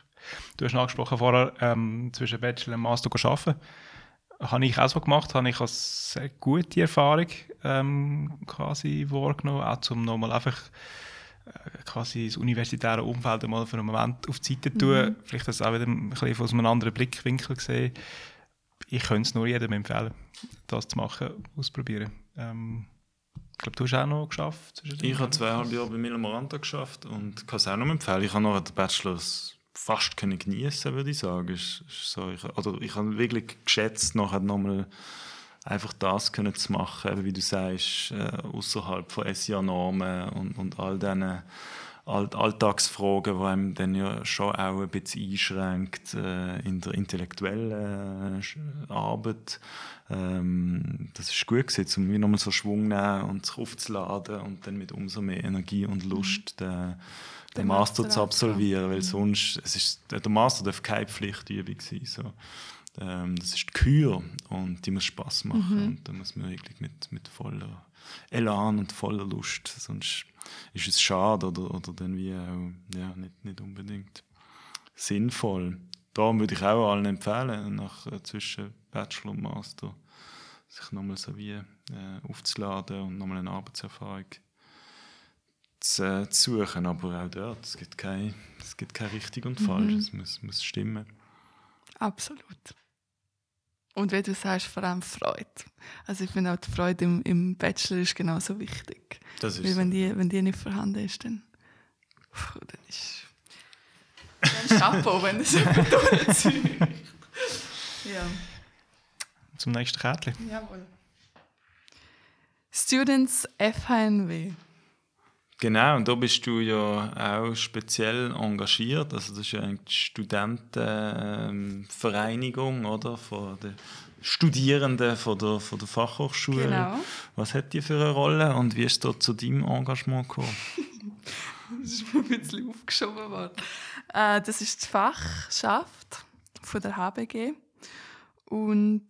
Du hast angesprochen vorher, ähm, zwischen Bachelor und Master arbeiten. Habe ich auch so gemacht, habe ich als sehr gute Erfahrung ähm, quasi wahrgenommen, auch zum nochmal einfach äh, quasi das universitäre Umfeld mal für einen Moment auf die Seite tun, vielleicht das auch wieder ein bisschen aus einem anderen Blickwinkel sehen. Ich könnte es nur jedem empfehlen, das zu machen, ausprobieren. Ähm, ich glaube, du hast auch noch geschafft. Ich habe zweieinhalb Jahre bei Milo Moranta geschafft und kann es auch noch empfehlen. Ich habe noch den Bachelor fast können genießen, würde ich sagen. Ist, ist so, ich, oder ich habe wirklich geschätzt, nachher nochmal einfach das können zu machen, wie du sagst, äh, außerhalb von SIA-Normen und, und all diesen Alltagsfragen, die einem dann ja schon auch ein bisschen einschränkt äh, in der intellektuellen äh, Arbeit. Ähm, das ist gut gewesen, um wieder nochmal so Schwung nehmen und sich aufzuladen und dann mit umso mehr Energie und Lust den, den, Den Master, Master zu absolvieren, weil Mhm. sonst, es ist, der Master darf keine Pflichtübung sein. So. Ähm, das ist die Kür und die muss Spaß machen Mhm. und da muss man wirklich mit, mit voller Elan und voller Lust, sonst ist es schade oder, oder dann wie auch ja, nicht, nicht unbedingt sinnvoll. Darum würde ich auch allen empfehlen, nach, äh, zwischen Bachelor und Master sich nochmal so wie äh, aufzuladen und nochmal eine Arbeitserfahrung zu, äh, zu suchen. Aber auch dort, es gibt kein, es gibt kein richtig und falsch, es muss, muss stimmen. Absolut. Und wie du sagst, vor allem Freude. Also ich finde auch die Freude im, im Bachelor ist genauso wichtig. Das ist Weil so. wenn die, wenn die nicht vorhanden ist, dann, puh, dann ist dann Chapeau, wenn es jemand durchzieht. Ja, Zum nächsten Kärtchen. jawohl. Students FHNW. Genau, und da bist du ja auch speziell engagiert. Also das ist ja eine Studentenvereinigung, oder? Von den Studierenden von der, von der Fachhochschule. Genau. Was hat die für eine Rolle und wie ist es da zu deinem Engagement gekommen? Das ist mir ein bisschen aufgeschoben worden. Äh, das ist die Fachschaft von der HBG. Und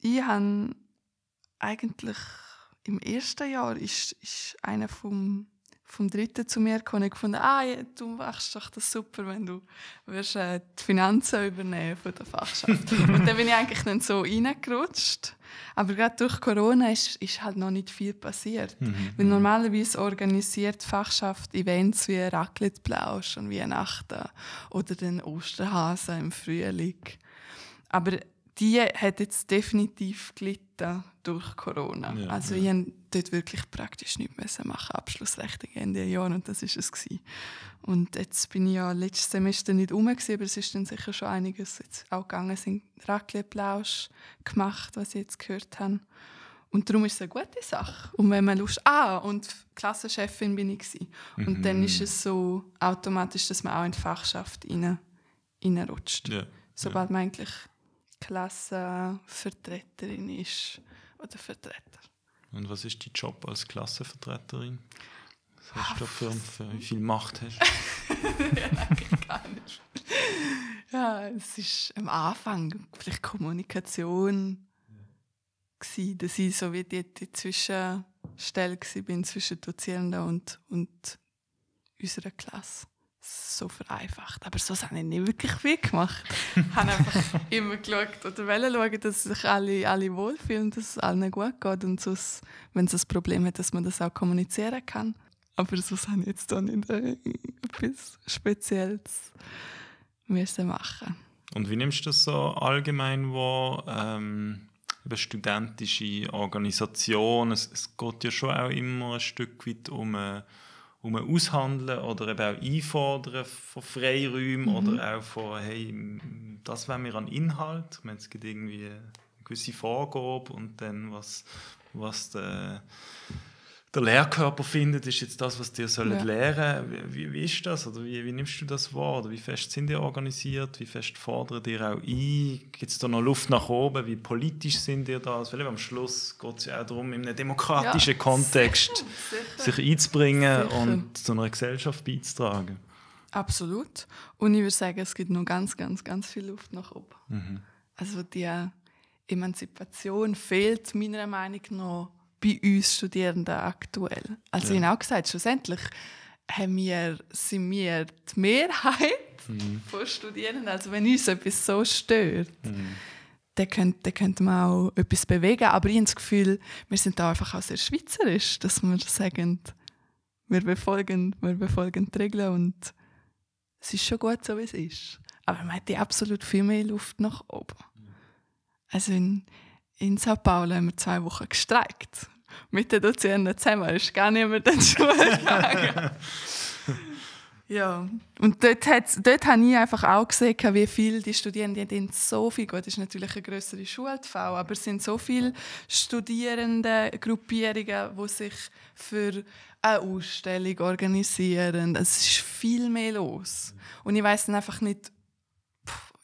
ich habe eigentlich im ersten Jahr ist, ist einer vom, vom Dritten zu mir gekommen und gefunden, ah, du machst doch das super, wenn du wirst, äh, die Finanzen übernehmen von der Fachschaft. und dann bin ich eigentlich nicht so reingerutscht. Aber gerade durch Corona ist, ist halt noch nicht viel passiert. Weil normalerweise organisiert die Fachschaft Events wie Raclette-Plausch und Weihnachten oder den Osterhasen im Frühling. Aber die hat jetzt definitiv gelitten durch Corona. Ja, also ja. ich dort wirklich praktisch nichts müssen machen, Abschlussrechnung Ende Jahr und das ist es gewesen. Und jetzt bin ich ja letztes Semester nicht rum, gewesen, aber es ist dann sicher schon einiges jetzt auch gegangen, sind Raclette-Plausch gemacht, was ich jetzt gehört habe. Und darum ist es eine gute Sache. Und wenn man Lust... Ah, und Klassenchefin bin ich. Gewesen. Und dann ist es so automatisch, dass man auch in die Fachschaft rein, reinrutscht. Ja. Sobald man eigentlich Klassenvertreterin ist oder Vertreter. Und was ist dein Job als Klassenvertreterin? Was hast du für, für wie viel Macht hast? Gar nicht. Ja, es ist am Anfang vielleicht Kommunikation gsi, dass ich so wie die, die Zwischenstelle bin zwischen Dozierenden und, und unserer Klasse. So vereinfacht. Aber so habe ich nicht wirklich viel gemacht. Ich habe einfach immer geschaut oder wollte schauen, dass sich alle, alle wohlfühlen, dass es allen gut geht und sonst, wenn es ein Problem hat, dass man das auch kommunizieren kann. Aber sonst habe ich jetzt da nicht äh, etwas Spezielles müssen machen. Und wie nimmst du das so allgemein wahr? Ähm, über studentische Organisation. Es, es geht ja schon auch immer ein Stück weit um, äh, um ein Aushandeln oder eben auch Einfordern von Freiräumen oder auch von, hey, das wollen wir an Inhalt. Ich meine, es gibt irgendwie eine gewisse Vorgabe und dann was, was der, der Lehrkörper findet, ist jetzt das, was dir sollen Ja. lernen wie, wie ist das? Oder wie, wie nimmst du das wahr? Oder wie fest sind die organisiert? Wie fest fordern die auch ein? Gibt es da noch Luft nach oben? Wie politisch sind die da? Weil eben am Schluss geht es ja auch darum, in einem demokratischen Ja, Kontext sicher. sich einzubringen Sicher. und zu einer Gesellschaft beizutragen. Absolut. Und ich würde sagen, es gibt noch ganz, ganz, ganz viel Luft nach oben. Also die Emanzipation fehlt meiner Meinung nach bei uns Studierenden aktuell. Also Ja. ich habe auch gesagt, schlussendlich haben wir, sind wir die Mehrheit Mhm. von Studierenden. Also wenn uns etwas so stört, dann könnte, dann könnte man auch etwas bewegen. Aber ich habe das Gefühl, wir sind da einfach auch sehr schweizerisch, dass wir sagen, wir befolgen, wir befolgen die Regeln und es ist schon gut, so wie es ist. Aber man hätte absolut viel mehr Luft nach oben. Also in, in Sao Paulo haben wir zwei Wochen gestreikt. Mit den Dozierenden zusammen ist gar niemand in die Schule gegangen. ja, und dort, dort habe ich einfach auch gesehen, wie viele die Studierenden die so viel, gut, das ist natürlich eine größere Schule, aber es sind so viele Studierende Gruppierungen, die sich für eine Ausstellung organisieren. Es ist viel mehr los. Und ich weiß dann einfach nicht,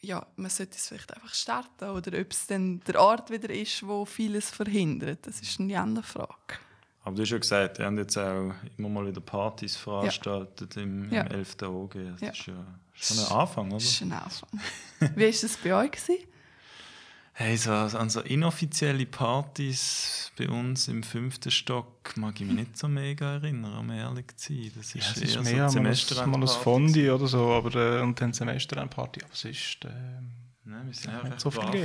ja, man sollte es vielleicht einfach starten oder ob es dann der Ort wieder ist, wo vieles verhindert. Das ist eine andere Frage. Aber du hast ja gesagt, ihr habt jetzt auch immer mal wieder Partys veranstaltet im, Ja. im 11. OG. Das Ja. ist ja schon ein Anfang, oder? Das ist ein Anfang. Wie war es bei euch? Gewesen? Hey, so, an so inoffizielle Partys bei uns im fünften Stock mag ich mich nicht so mega erinnern, um ehrlich zu sein. Das ist Ja, es eher ist so mehr mal ein, mal ein. Fondue oder so, aber äh, und dann Semesterendparty. Aber es ist äh, Nein, wir sind Ja, nicht so viel gegeben,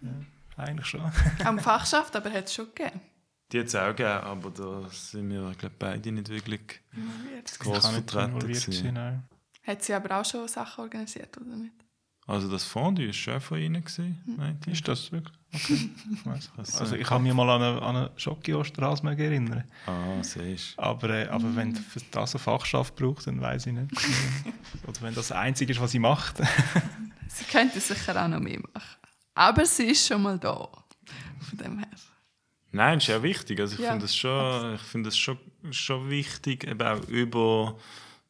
gewesen. eigentlich schon. Am Fachschaft, aber hat es schon gegeben. Die hat es auch gegeben, aber da sind wir glaub, beide nicht wirklich nicht vertreten. Hat sie aber auch schon Sachen organisiert, oder nicht? Also das Fondue war schon von ihnen, gewesen, meint ihr? Ist das wirklich? Okay. Ich weiss. Das also ist ich kann mich mal an eine, an eine Schocki-Osterhase erinnern. Ah, siehst du. Aber, äh, aber wenn für das eine Fachschaft braucht, dann weiß ich nicht. Oder wenn das das Einzige ist, was sie macht. Sie könnte sicher auch noch mehr machen. Aber sie ist schon mal da. Von dem her. Nein, ist ja wichtig. Also ich Ja, finde es schon, ich finde es schon, schon wichtig, eben auch über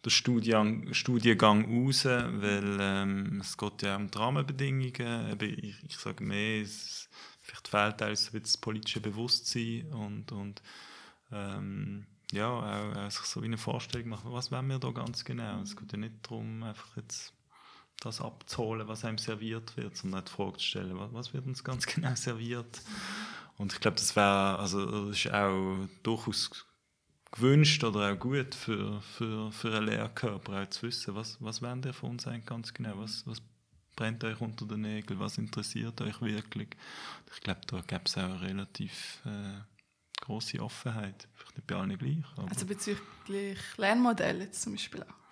den Studiengang, Studiengang raus, weil ähm, es geht ja um die Rahmenbedingungen. Ich, ich sage mehr, es, vielleicht fehlt bisschen das politische Bewusstsein und, und ähm, ja, auch, auch sich so wie eine Vorstellung machen, was wollen wir da ganz genau. Es geht ja nicht darum, einfach jetzt das abzuholen, was einem serviert wird, sondern auch die Frage zu stellen, was, was wird uns ganz genau serviert. Und ich glaube, das wäre, also das ist auch durchaus gewünscht oder auch gut für, für, für einen Lehrkörper, auch zu wissen, was, was wollen ihr von uns eigentlich ganz genau, was, was brennt euch unter den Nägeln, was interessiert euch wirklich. Ich glaube, da gäbe es auch eine relativ äh, große Offenheit, vielleicht nicht bei allen gleich. Also bezüglich Lernmodell jetzt zum Beispiel auch.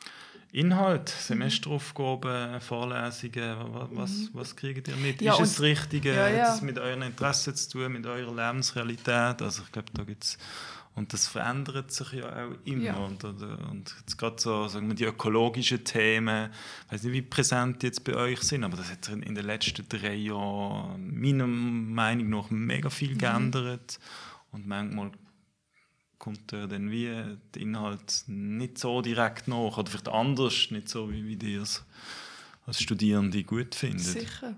Inhalt, Semesteraufgaben, Vorlesungen, wa- was, was kriegt ihr mit? Mhm. Ja, ist und- es das Richtige? Ja, ja. Hat es mit euren Interessen zu tun, mit eurer Lebensrealität? Also ich glaube, da gibt's und das verändert sich ja auch immer. Ja. Und, oder, und jetzt gerade so, sagen wir, die ökologischen Themen, ich weiß nicht, wie präsent die jetzt bei euch sind, aber das hat sich in den letzten drei Jahren meiner Meinung nach mega Mhm. viel geändert. Und manchmal kommt ja dann wie der Inhalt nicht so direkt nach oder vielleicht anders, nicht so wie, wie ihr es als Studierende gut findet. Sicher.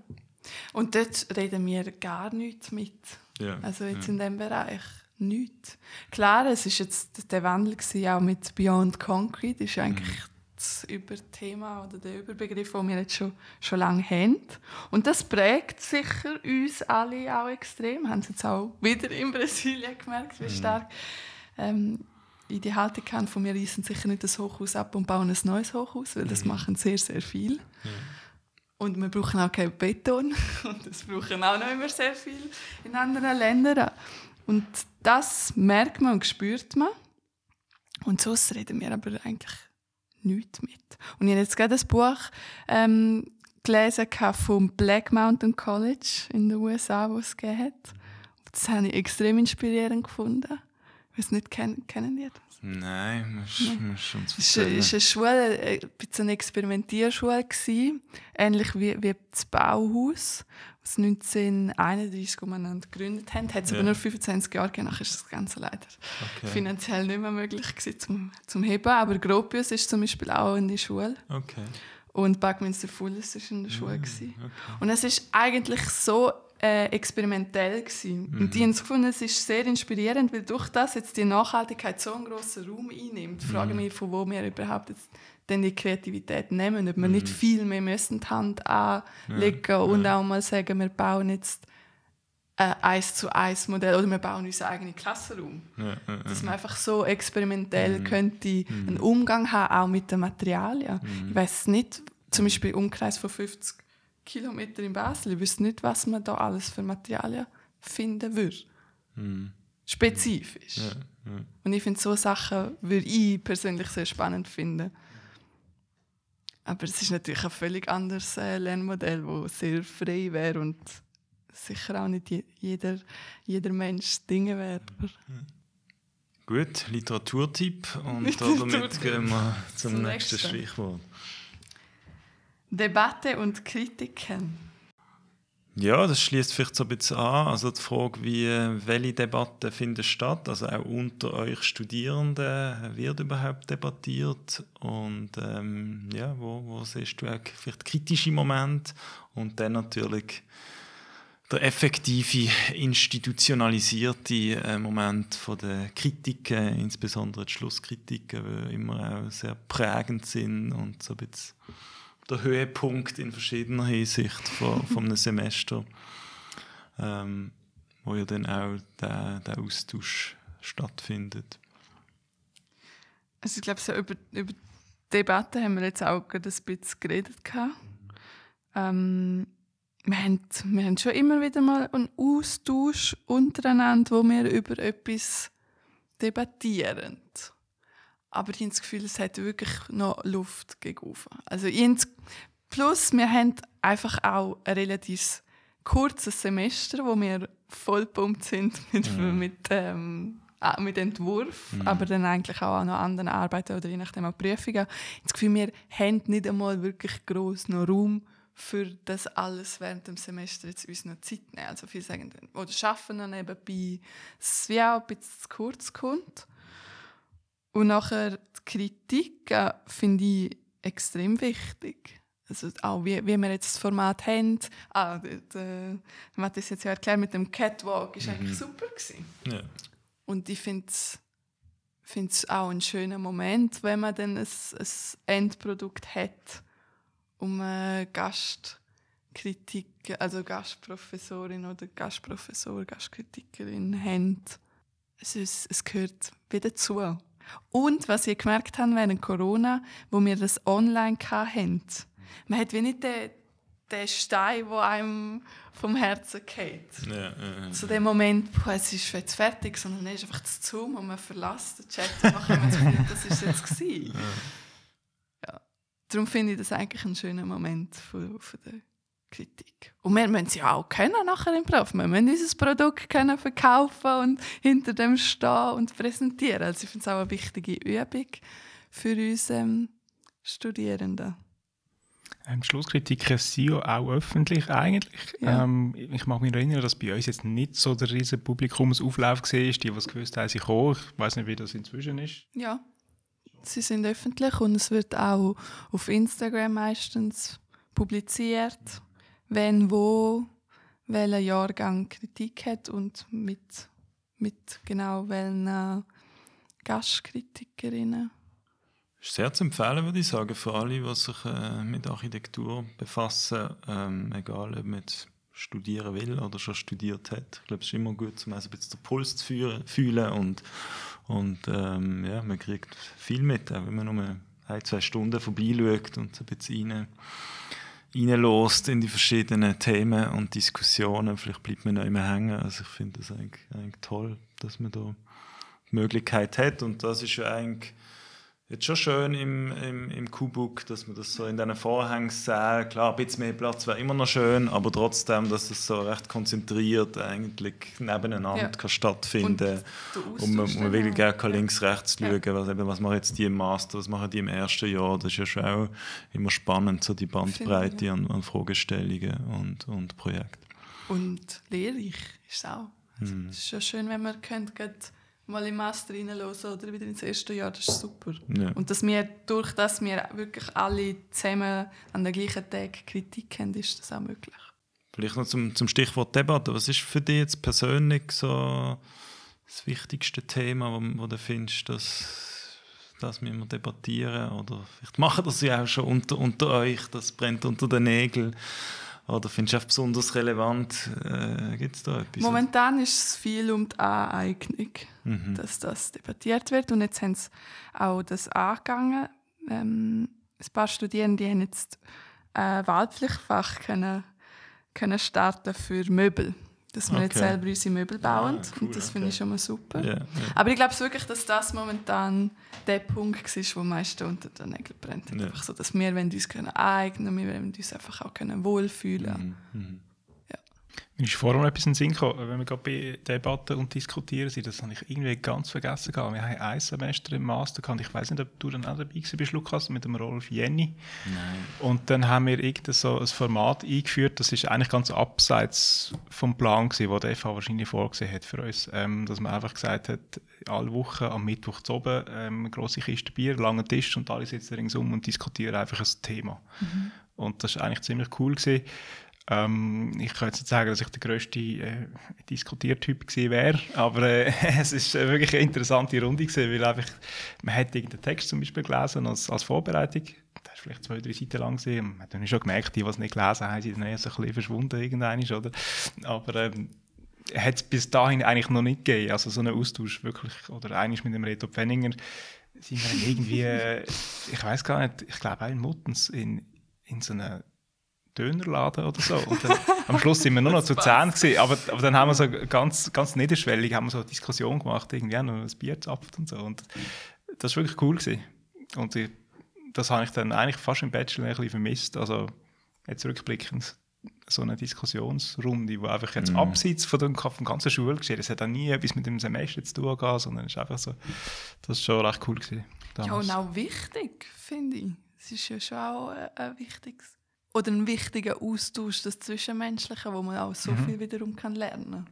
Und dort reden wir gar nichts mit. Ja. Also jetzt ja. in diesem Bereich nichts. Klar, es ist jetzt der Wandel gewesen, auch mit Beyond Concrete, das ist eigentlich das Überthema oder der Überbegriff, den wir jetzt schon, schon lange haben. Und das prägt sicher uns alle auch extrem. Haben Sie jetzt auch wieder in Brasilien gemerkt, wie stark ähm, ich die Haltung kann von mir reißen sicher nicht das Hochhaus ab und bauen ein neues Hochhaus, weil das machen sehr, sehr viel. Und wir brauchen auch keinen Beton. Und das brauchen auch noch immer sehr viel in anderen Ländern. Und das merkt man und spürt man. Und sonst reden wir aber eigentlich nichts mit. Und ich habe jetzt gerade ein Buch ähm, gelesen vom Black Mountain College in den USA, wo es hat. Das habe ich extrem inspirierend gefunden. Weiß nicht, kennen, kennen die das? Nein, musst, musst uns Es war erzählen. eine Schule, äh, ein bisschen eine Experimentierschule, gewesen, ähnlich wie, wie das Bauhaus, das 1931 umeinander gegründet haben. Hat es Ja. aber nur 25 Jahre gegeben, nachher ist das Ganze leider Okay. finanziell nicht mehr möglich gewesen zum, zum Heben. Aber Gropius ist zum Beispiel auch in die Schule okay. und Buckminster Fuller's ist in der Mm, Schule. gewesen. Und es ist eigentlich so äh, experimentell gewesen. Mhm. Und die haben es gefunden, es ist sehr inspirierend, weil durch das jetzt die Nachhaltigkeit so einen grossen Raum einnimmt. Ich frage Mhm. mich, von wo wir überhaupt jetzt denn die Kreativität nehmen, ob wir Mhm. nicht viel mehr müssen die Hand anlegen und auch mal sagen, wir bauen jetzt ein eins zu eins Modell oder wir bauen unseren eigenen Klassenraum. Ja, ja, Dass man einfach so experimentell könnte einen Umgang haben, auch mit den Materialien. Ich weiß nicht, zum Beispiel Umkreis von 50 Kilometern in Basel, ich wüsste nicht, was man da alles für Materialien finden würde. Spezifisch. Und ich finde, so Sachen würde ich persönlich sehr spannend finden. Aber es ist natürlich ein völlig anderes äh, Lernmodell, das sehr frei wäre und sicher auch nicht je, jeder, jeder Mensch Dinge wäre. Gut, Literaturtipp. Und damit gehen wir zum, Zum nächsten nächsten. Stichwort. Debatte und Kritiken. Ja, das schließt vielleicht so ein bisschen an. Also die Frage, wie, welche Debatten finden statt, also auch unter euch Studierenden, wird überhaupt debattiert und ähm, ja, wo, wo siehst du auch vielleicht kritische Momente und dann natürlich der effektive, institutionalisierte äh, Moment von der Kritiken, insbesondere die Schlusskritiken, die immer auch sehr prägend sind und so ein bisschen der Höhepunkt in verschiedener Hinsicht von, von einem Semester, ähm, wo ja dann auch der, der Austausch stattfindet. Also ich glaube, so über, über Debatten haben wir jetzt auch gerade ein bisschen geredet. Ähm, wir, haben, wir haben schon immer wieder mal einen Austausch untereinander, wo wir über etwas debattieren. Aber ich habe das Gefühl, es hat wirklich noch Luft gegen oben. Also plus, wir haben einfach auch ein relativ kurzes Semester, wo wir vollpumpt sind mit, mit, ähm, mit Entwurf, aber dann eigentlich auch an noch anderen Arbeiten oder je nachdem auch Prüfungen. Ich habe das Gefühl, wir haben nicht einmal wirklich gross noch Raum für das alles während dem Semester jetzt uns noch Zeit nehmen. Also viele sagen oder arbeiten noch nebenbei, dass es wie auch ein bisschen zu kurz kommt. Und nachher die Kritik äh, finde ich extrem wichtig. Also auch wie, wie wir jetzt das Format haben. Ah, der, man hat das jetzt ja erklärt mit dem Catwalk, ist eigentlich super gewesen. Ja. Und ich finde es auch ein schöner Moment, wenn man dann ein, ein Endprodukt hat, um eine Gastkritik, also Gastprofessorin oder Gastprofessor, Gastkritikerin haben. Es, ist, es gehört wieder dazu. Und was ich gemerkt habe während Corona, wo wir das online hatten, man hat wie nicht den, den Stein, der einem vom Herzen geht Ja, ja, ja. zu dem Moment, puh, es ist jetzt fertig, sondern dann ist einfach das Zoom und man verlässt den Chat und hat man das Gefühl, das ist jetzt gewesen. Ja. Darum finde ich das eigentlich ein schöner Moment von, von der Kritik. Und wir müssen sie auch können nachher im Prof. Wir müssen unser Produkt können verkaufen und hinter dem stehen und präsentieren. Also ich finde es auch eine wichtige Übung für uns ähm, Studierenden. Ähm, Schlusskritiken sind ja auch öffentlich eigentlich. Ja. Ähm, ich mag mich erinnern, dass bei uns jetzt nicht so der riesen Publikumsauflauf war. Die, die gewusst haben, sind gekommen. Ich weiß nicht, wie das inzwischen ist. Ja, sie sind öffentlich und es wird auch auf Instagram meistens publiziert, wenn wo welcher Jahrgang Kritik hat und mit, mit genau welchen äh, Gastkritikerinnen. Ist sehr zu empfehlen, würde ich sagen, für alle, die sich äh, mit Architektur befassen, ähm, egal ob man studieren will oder schon studiert hat. Ich glaube, es ist immer gut, um ein bisschen den Puls zu fühlen- und, und ähm, ja, man kriegt viel mit, auch wenn man nur ein, zwei Stunden vorbeischaut und ein bisschen rein, reinlässt in die verschiedenen Themen und Diskussionen. Vielleicht bleibt man noch immer hängen. Also ich finde das eigentlich, eigentlich toll, dass man da die Möglichkeit hat und das ist ja eigentlich Jetzt schon schön im, im, im Kubuk, dass man das so in diesen Vorhängssälen, klar, ein bisschen mehr Platz wäre immer noch schön, aber trotzdem, dass es so recht konzentriert eigentlich nebeneinander Ja. kann stattfinden der und man, man auch. gerne kann links, rechts Ja. schauen, was, eben, was machen jetzt die im Master, was machen die im ersten Jahr, das ist ja schon auch immer spannend, so die Bandbreite Finde an, an Fragestellungen und, und Projekten. Und lehrreich ist es auch. Also, Hm. Es ist schon schön, wenn man könnt, gerade mal im Master reinhören oder wieder ins erste Jahr, das ist super. Ja. Und dass wir, durch das wir wirklich alle zusammen an den gleichen Tag Kritik haben, ist das auch möglich. Vielleicht noch zum, zum Stichwort Debatte. Was ist für dich jetzt persönlich so das wichtigste Thema, wo, wo du findest, dass, dass wir immer debattieren? Oder vielleicht machen das ja auch schon unter, unter euch, das brennt unter den Nägeln. Oder findest du auch besonders relevant? Äh, Gibt es da etwas? Momentan ist es viel um die Aneignung, Mhm. dass das debattiert wird. Und jetzt haben sie auch das angegangen. Ähm, ein paar Studierende haben jetzt ein Wahlpflichtfach können, können starten für Möbel. Dass wir jetzt Okay. selber unsere Möbel bauen. Ah, cool, und das finde ich schon mal super. Ja, ja. Aber ich glaube wirklich, dass das momentan der Punkt war, wo am meisten unter den Nägeln brennt. Ja. Einfach so, dass wir uns können aneignen wir wollen uns einfach auch können wohlfühlen Mhm. Mhm. Mir ist vorhin noch etwas in den Sinn gekommen, wenn wir gerade bei Debatten und Diskutieren sind, das habe ich irgendwie ganz vergessen gehabt. Wir haben ein Semester im Master gehabt, ich weiß nicht, ob du dann auch dabei gewesen bist, Lukas, mit dem Rolf Jenny. Nein. Und dann haben wir irgend so ein Format eingeführt, das ist eigentlich ganz abseits vom Plan gewesen, den der FH wahrscheinlich vorgesehen hat für uns. Ähm, dass man einfach gesagt hat, alle Wochen am Mittwoch zu oben, ähm, eine grosse Kiste Bier, langer Tisch und alle sitzen ringsum und diskutieren einfach ein Thema. Und das war eigentlich ziemlich cool. Gewesen. Ähm, ich kann jetzt nicht sagen, dass ich der grösste äh, Diskutiertyp gewesen wäre, aber äh, es ist äh, wirklich eine interessante Runde gewesen, weil einfach, man hat irgendeinen Text zum Beispiel gelesen als, als Vorbereitung, der ist vielleicht zwei, drei Seiten lang gewesen, man hat dann schon gemerkt, die, die es nicht gelesen haben, sind dann eher so ein bisschen verschwunden irgendwann, oder? Aber ähm, hat es bis dahin eigentlich noch nicht gegeben, also so einen Austausch wirklich, oder eigentlich mit dem Reto Pfenninger sind wir irgendwie, äh, ich weiß gar nicht, ich glaube auch in Muttens, in, in so einer Dönerladen oder so. Und dann, am Schluss sind wir nur noch zu zehn gewesen, aber, aber dann haben wir so ganz, ganz niederschwellig haben wir so eine Diskussion gemacht, irgendwie auch noch ein Bier zapft und so. Und das war wirklich cool gewesen. Und ich, das habe ich dann eigentlich fast im Bachelor ein bisschen vermisst. Also jetzt rückblickend so eine Diskussionsrunde, die einfach jetzt Mhm. abseits von der, vom ganzen Schulgeschehen, es hat auch nie etwas mit dem Semester zu tun gehabt, sondern es ist einfach so, das ist schon recht cool gewesen. Ja, und auch wichtig, finde ich. Es ist ja schon auch ein, ein wichtiges oder ein wichtiger Austausch, das Zwischenmenschliche, wo man auch so Mhm. viel wiederum kann lernen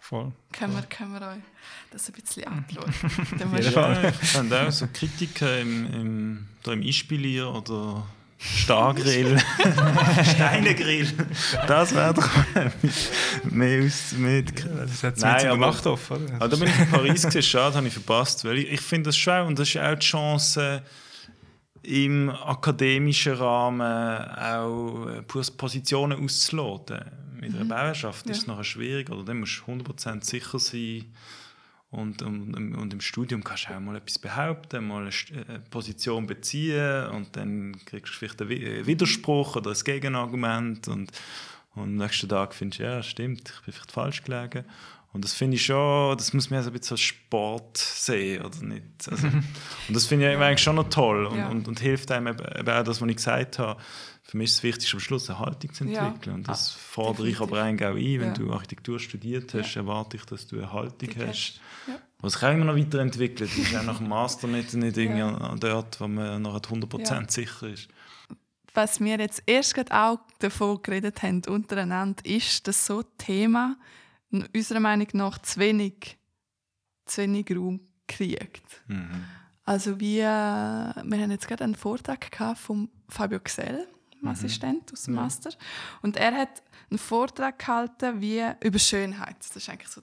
Voll. kann. Wir, können wir euch das ein bisschen anschauen. Dann Auf jeden Fall. Ja, ich fand auch so Kritiker im, im, da im Einspilier oder Stargrill, Steinegrill. Das wäre doch mehr aus mit. Das hat Nein, mit aber- auf, oder? Aber da bin ich in Paris gewesen, schade, habe ich verpasst. Weil ich, ich finde das schon, und das ist auch die Chance, im akademischen Rahmen auch äh, Pos- Positionen auszuloten. Mit einer Bauerschaft ist es nachher schwierig, oder dann musst du 100% sicher sein. Und, und, und im Studium kannst du auch mal etwas behaupten, mal eine eine Position beziehen und dann kriegst du vielleicht einen einen Widerspruch oder ein Gegenargument und, und am nächsten Tag findest du, ja, stimmt, ich bin vielleicht falsch gelegen. Und das finde ich schon, das muss man also ein bisschen als Sport sehen, oder nicht? Also, und das finde ich eigentlich schon noch toll und, Ja. und, und hilft einem eben eben auch das, was ich gesagt habe. Für mich ist es wichtig, am Schluss eine Haltung zu Ja. entwickeln. Und das Ah, fordere ich aber definitiv. eigentlich auch ein. Wenn Ja. du Architektur studiert hast, erwarte ich, dass du eine Haltung Die hast. Ja. Was sich auch immer noch weiterentwickelt. ist auch nach dem Master nicht, nicht irgendwie Ja. an dort, wo man noch 100% Ja. sicher ist. Was wir jetzt erst gerade auch davon geredet haben untereinander, ist, dass so Thema unserer Meinung nach zu wenig, zu wenig Raum kriegt. Mhm. Also wie, äh, wir haben jetzt gerade einen Vortrag gehabt von Fabio Gsell, dem Assistent aus dem Master. Und er hat einen Vortrag gehalten wie über Schönheit. Das war eigentlich so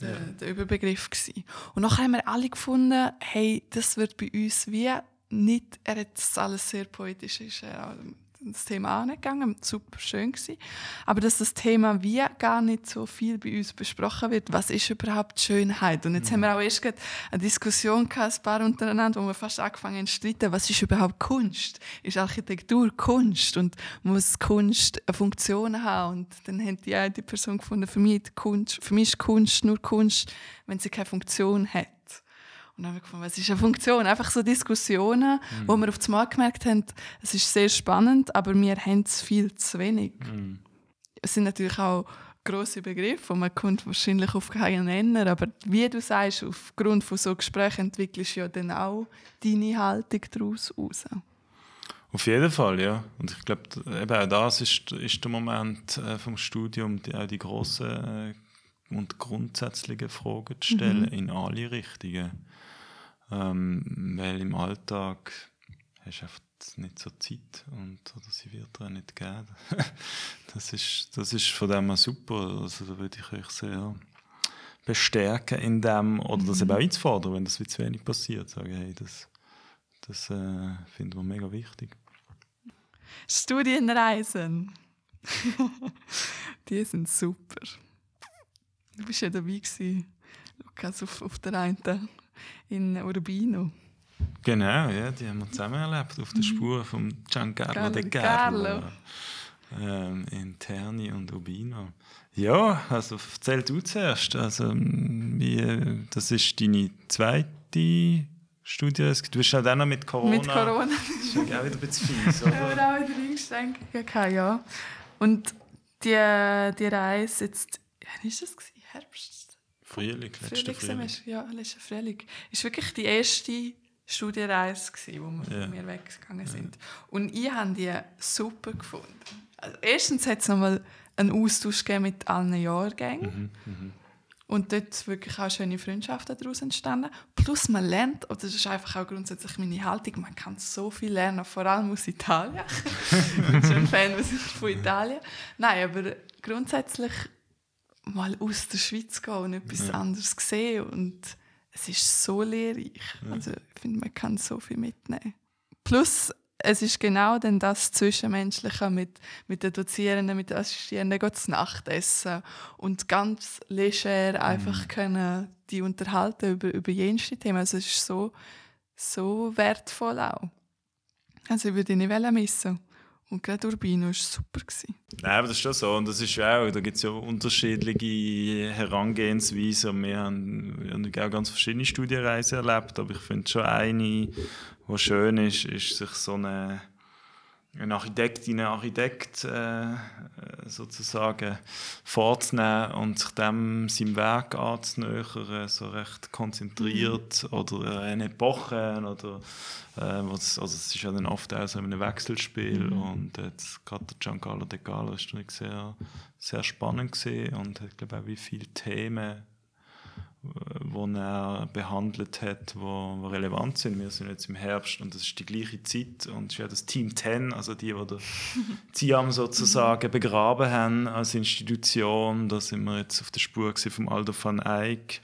der, der, der Überbegriff. Gewesen. Und nachher haben wir alle gefunden, hey, das wird bei uns wie nicht, er hat das alles sehr poetisch, ist er das Thema angegangen, super schön gewesen. Aber dass das Thema wie gar nicht so viel bei uns besprochen wird, was ist überhaupt Schönheit? Und jetzt haben wir auch erst eine Diskussion gehabt, ein paar untereinander, wo wir fast angefangen haben zu streiten, was ist überhaupt Kunst? Ist Architektur Kunst? Und muss Kunst eine Funktion haben? Und dann hat die eine Person gefunden, für mich, Kunst, für mich ist Kunst nur Kunst, wenn sie keine Funktion hat. Und dann haben wir gefunden, was ist eine Funktion? Einfach so Diskussionen, wo wir auf Mal gemerkt haben, es ist sehr spannend, aber wir haben es viel zu wenig. Es sind natürlich auch grosse Begriffe und man kommt wahrscheinlich auf keinen Nenner, aber wie du sagst, aufgrund von so Gesprächen entwickelst du ja dann auch deine Haltung daraus raus. Auf jeden Fall, ja. Und ich glaube, eben auch das ist, ist der Moment äh, vom Studium, die, auch die grossen äh, und grundsätzlichen Fragen zu stellen in alle Richtungen. Ähm, weil im Alltag hast du einfach nicht so Zeit und oder sie wird dir auch nicht geben. das, ist, das ist von dem her super. Also da würde ich euch sehr bestärken in dem, oder das eben auch einzufordern, wenn das wie zu wenig passiert. Sagen, hey, das, das äh, finden wir mega wichtig. Studienreisen. die sind super. Du bist ja dabei gewesen, Lukas, auf, auf der einen in Urbino. Genau, ja, die haben wir zusammen erlebt, auf der Spur von Giancarlo De Carlo. Carlo. Ähm, in Terni und Urbino. Ja, also erzähl du zuerst. Also, wie, das ist deine zweite Studie. Du bist halt auch noch mit Corona. Mit Corona. Das ist ja auch wieder ein bisschen fies, Ja, oder? aber auch wieder eingeschränkt. Ja. Und die, die Reise jetzt, wann war das? Herbst? Frühling, letzte Frühling. Frühlingssemester, ja, letzte Frühling. Es war wirklich die erste Studienreise, gewesen, wo wir von mir weggegangen sind. Und ich habe die super gefunden. Also erstens hat es nochmal einen Austausch mit allen Jahrgängen. Und dort wirklich auch schöne Freundschaften daraus entstanden. Plus man lernt, oder das ist einfach auch grundsätzlich meine Haltung, man kann so viel lernen, vor allem aus Italien. ich bin schon ein Fan von Italien. Nein, aber grundsätzlich mal aus der Schweiz gehen und etwas anderes sehen und es ist so lehrreich. Also ich finde, man kann so viel mitnehmen. Plus es ist genau dann das Zwischenmenschliche mit, mit den Dozierenden, mit den Assistierenden, geht zu Nacht essen und ganz leger einfach können die unterhalten über, über jenste Themen. Also es ist so, so wertvoll auch. Also ich würde ihn nicht missen. Und gerade Urbino war super. Nein, aber das ist schon so. Und das ist auch, da gibt es ja unterschiedliche Herangehensweisen. Wir haben, wir haben auch ganz verschiedene Studienreisen erlebt, aber ich finde schon eine, die schön ist, ist sich so eine, eine Architektin, ein Architekt äh, sozusagen vorzunehmen und sich dem seinem Werk anzunähern, so recht konzentriert oder eine Epoche oder äh, was, also es ist ja dann oft auch so in einem Wechselspiel und jetzt gerade der Giancarlo De Gallo ist natürlich sehr, sehr spannend gesehen und hat glaube auch wie viele Themen wo er behandelt hat, wo, wo relevant sind. Wir sind jetzt im Herbst und das ist die gleiche Zeit und es ist ja das Team 10, also die, die Ziam sozusagen begraben haben als Institution. Da sind wir jetzt auf der Spur vom Aldo van Eyck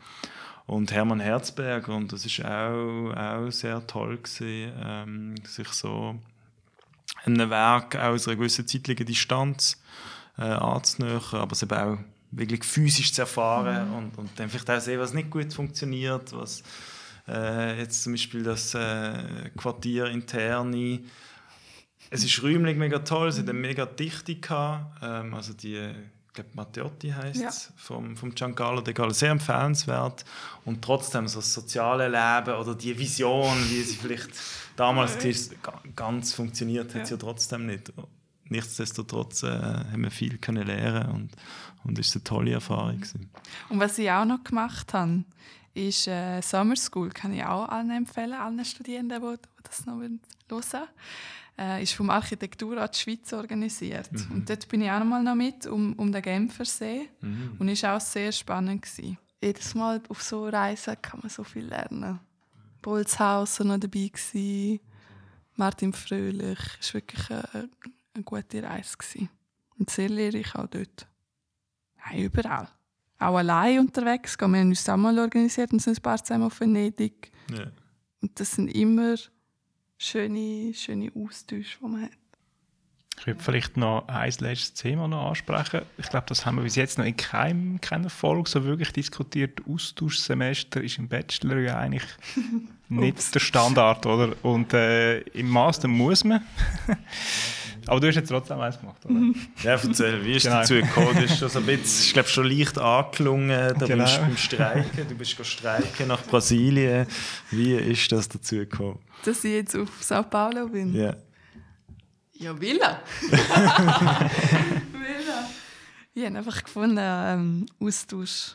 und Hermann Herzberg und das ist auch, auch sehr toll gewesen, ähm, sich so ein Werk aus einer gewissen zeitlichen Distanz äh, anzunähern, aber es eben auch wirklich physisch zu erfahren und, und dann vielleicht auch sehen, was nicht gut funktioniert, was äh, jetzt zum Beispiel das äh, Quartier interne. Es ist räumlich mega toll, es hat eine mega Dichte gehabt, ähm, also die ich glaube Matteotti heißt Ja. es, vom, vom Giancarlo De Gallo, sehr empfehlenswert. Und trotzdem so das soziale Leben oder die Vision, wie sie vielleicht damals ganz funktioniert, hat sie ja trotzdem nicht. Nichtsdestotrotz äh, haben wir viel können lernen und und ist eine tolle Erfahrung gewesen. Und was ich auch noch gemacht habe, ist äh, Summer School. Kann ich auch allen empfehlen, allen Studierenden, die, die das noch hören wollen. Äh, ist vom Architekturrat Schweiz organisiert. Und dort bin ich auch noch mal noch mit um, um den Genfersee. Und ist auch sehr spannend gewesen. Jedes Mal auf so Reisen kann man so viel lernen. Bolzhauser noch dabei gewesen. Martin Fröhlich. War wirklich eine, eine gute Reise. Gewesen. Und sehr lehrreich auch dort. Nein, überall. Auch allein unterwegs. gehen. Wir haben uns auch mal organisiert und sind ein paar zusammen auf Venedig. Ja. Und das sind immer schöne, schöne Austausche, die man hat. Ich würde vielleicht noch ein letztes Thema noch ansprechen. Ich glaube, das haben wir bis jetzt noch in keinem, keiner Folge so wirklich diskutiert. Austauschsemester ist im Bachelor ja eigentlich nicht der Standard, oder? Und äh, im Master muss man. Aber du hast jetzt trotzdem eins gemacht, oder? Ja, erzähl, wie ist Genau. dazu gekommen? Du hast schon so ein bisschen, ich glaube, schon leicht angelungen. Da Genau. bist du beim Streiken. Du bist streiken nach Brasilien. Wie ist das dazu gekommen? Dass ich jetzt auf Sao Paulo bin. Ja. Ja, Villa. Villa. Ich habe einfach gefunden, ähm, Austausch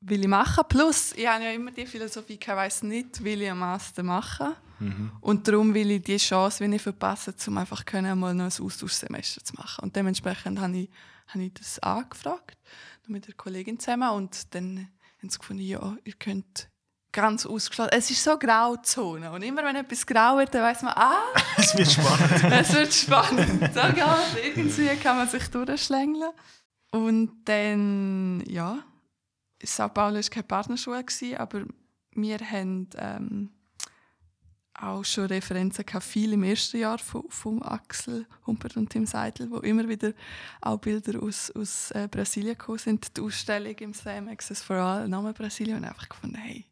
will ich machen. Plus, ich habe ja immer die Philosophie, ich weiß nicht, will ich einen Master machen. Und darum will ich die Chance will ich verpassen, um einfach können, mal noch ein Austauschsemester zu machen. Und dementsprechend habe ich, habe ich das angefragt, mit der Kollegin zusammen. Und dann haben sie gefunden, ja, ihr könnt ganz ausgeschlossen. Es ist so Grauzone. Und immer wenn etwas grau wird, dann weiss man, ah, Es wird spannend. es wird spannend. So geht Irgendwie kann man sich durchschlängeln. Und dann, ja, Sao Paulo war keine Partnerschule, aber wir haben ähm, auch schon Referenzen gehabt, viel im ersten Jahr von, von Axel Humpert und Tim Seidel, wo immer wieder auch Bilder aus, aus äh, Brasilien gekommen sind. Die Ausstellung im Slam Access for All, Name Brasilien, und einfach gefunden, hey,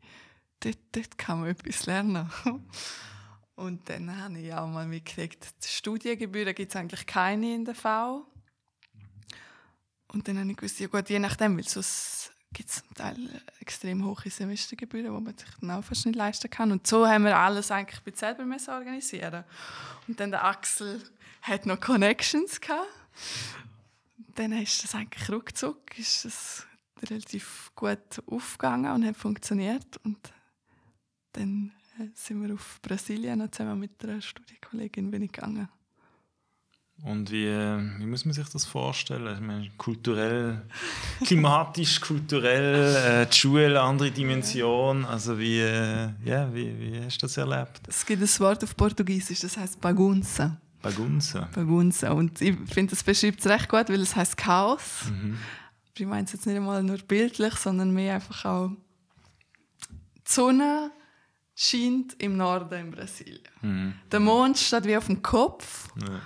dort, dort kann man etwas lernen. und dann habe ich auch mal mitgekriegt, die Studiengebühren gibt es eigentlich keine in der V. Und dann habe ich gewusst, ja gut, je nachdem, weil sonst gibt es zum Teil extrem hohe Semestergebühren, die man sich dann auch fast nicht leisten kann. Und so haben wir alles eigentlich bei selber müssen organisieren. Und dann der Axel hat noch Connections gehabt. Dann ist das eigentlich ruckzuck, ist das relativ gut aufgegangen und hat funktioniert. Und dann äh, sind wir auf Brasilien zusammen mit einer Studienkollegin bin ich gegangen. Und wie, wie muss man sich das vorstellen? Ich meine, kulturell, klimatisch, kulturell, äh, die Schule, andere Dimension. Also wie, äh, yeah, wie, wie hast du das erlebt? Es gibt ein Wort auf Portugiesisch, das heißt Bagunça. Bagunça. Bagunça. Und ich finde, das beschreibt es recht gut, weil es heißt Chaos. Mhm. Ich meine es jetzt nicht einmal nur bildlich, sondern mehr einfach auch die Sonne scheint im Norden in Brasilien. Mhm. Der Mond steht wie auf dem Kopf. Ja.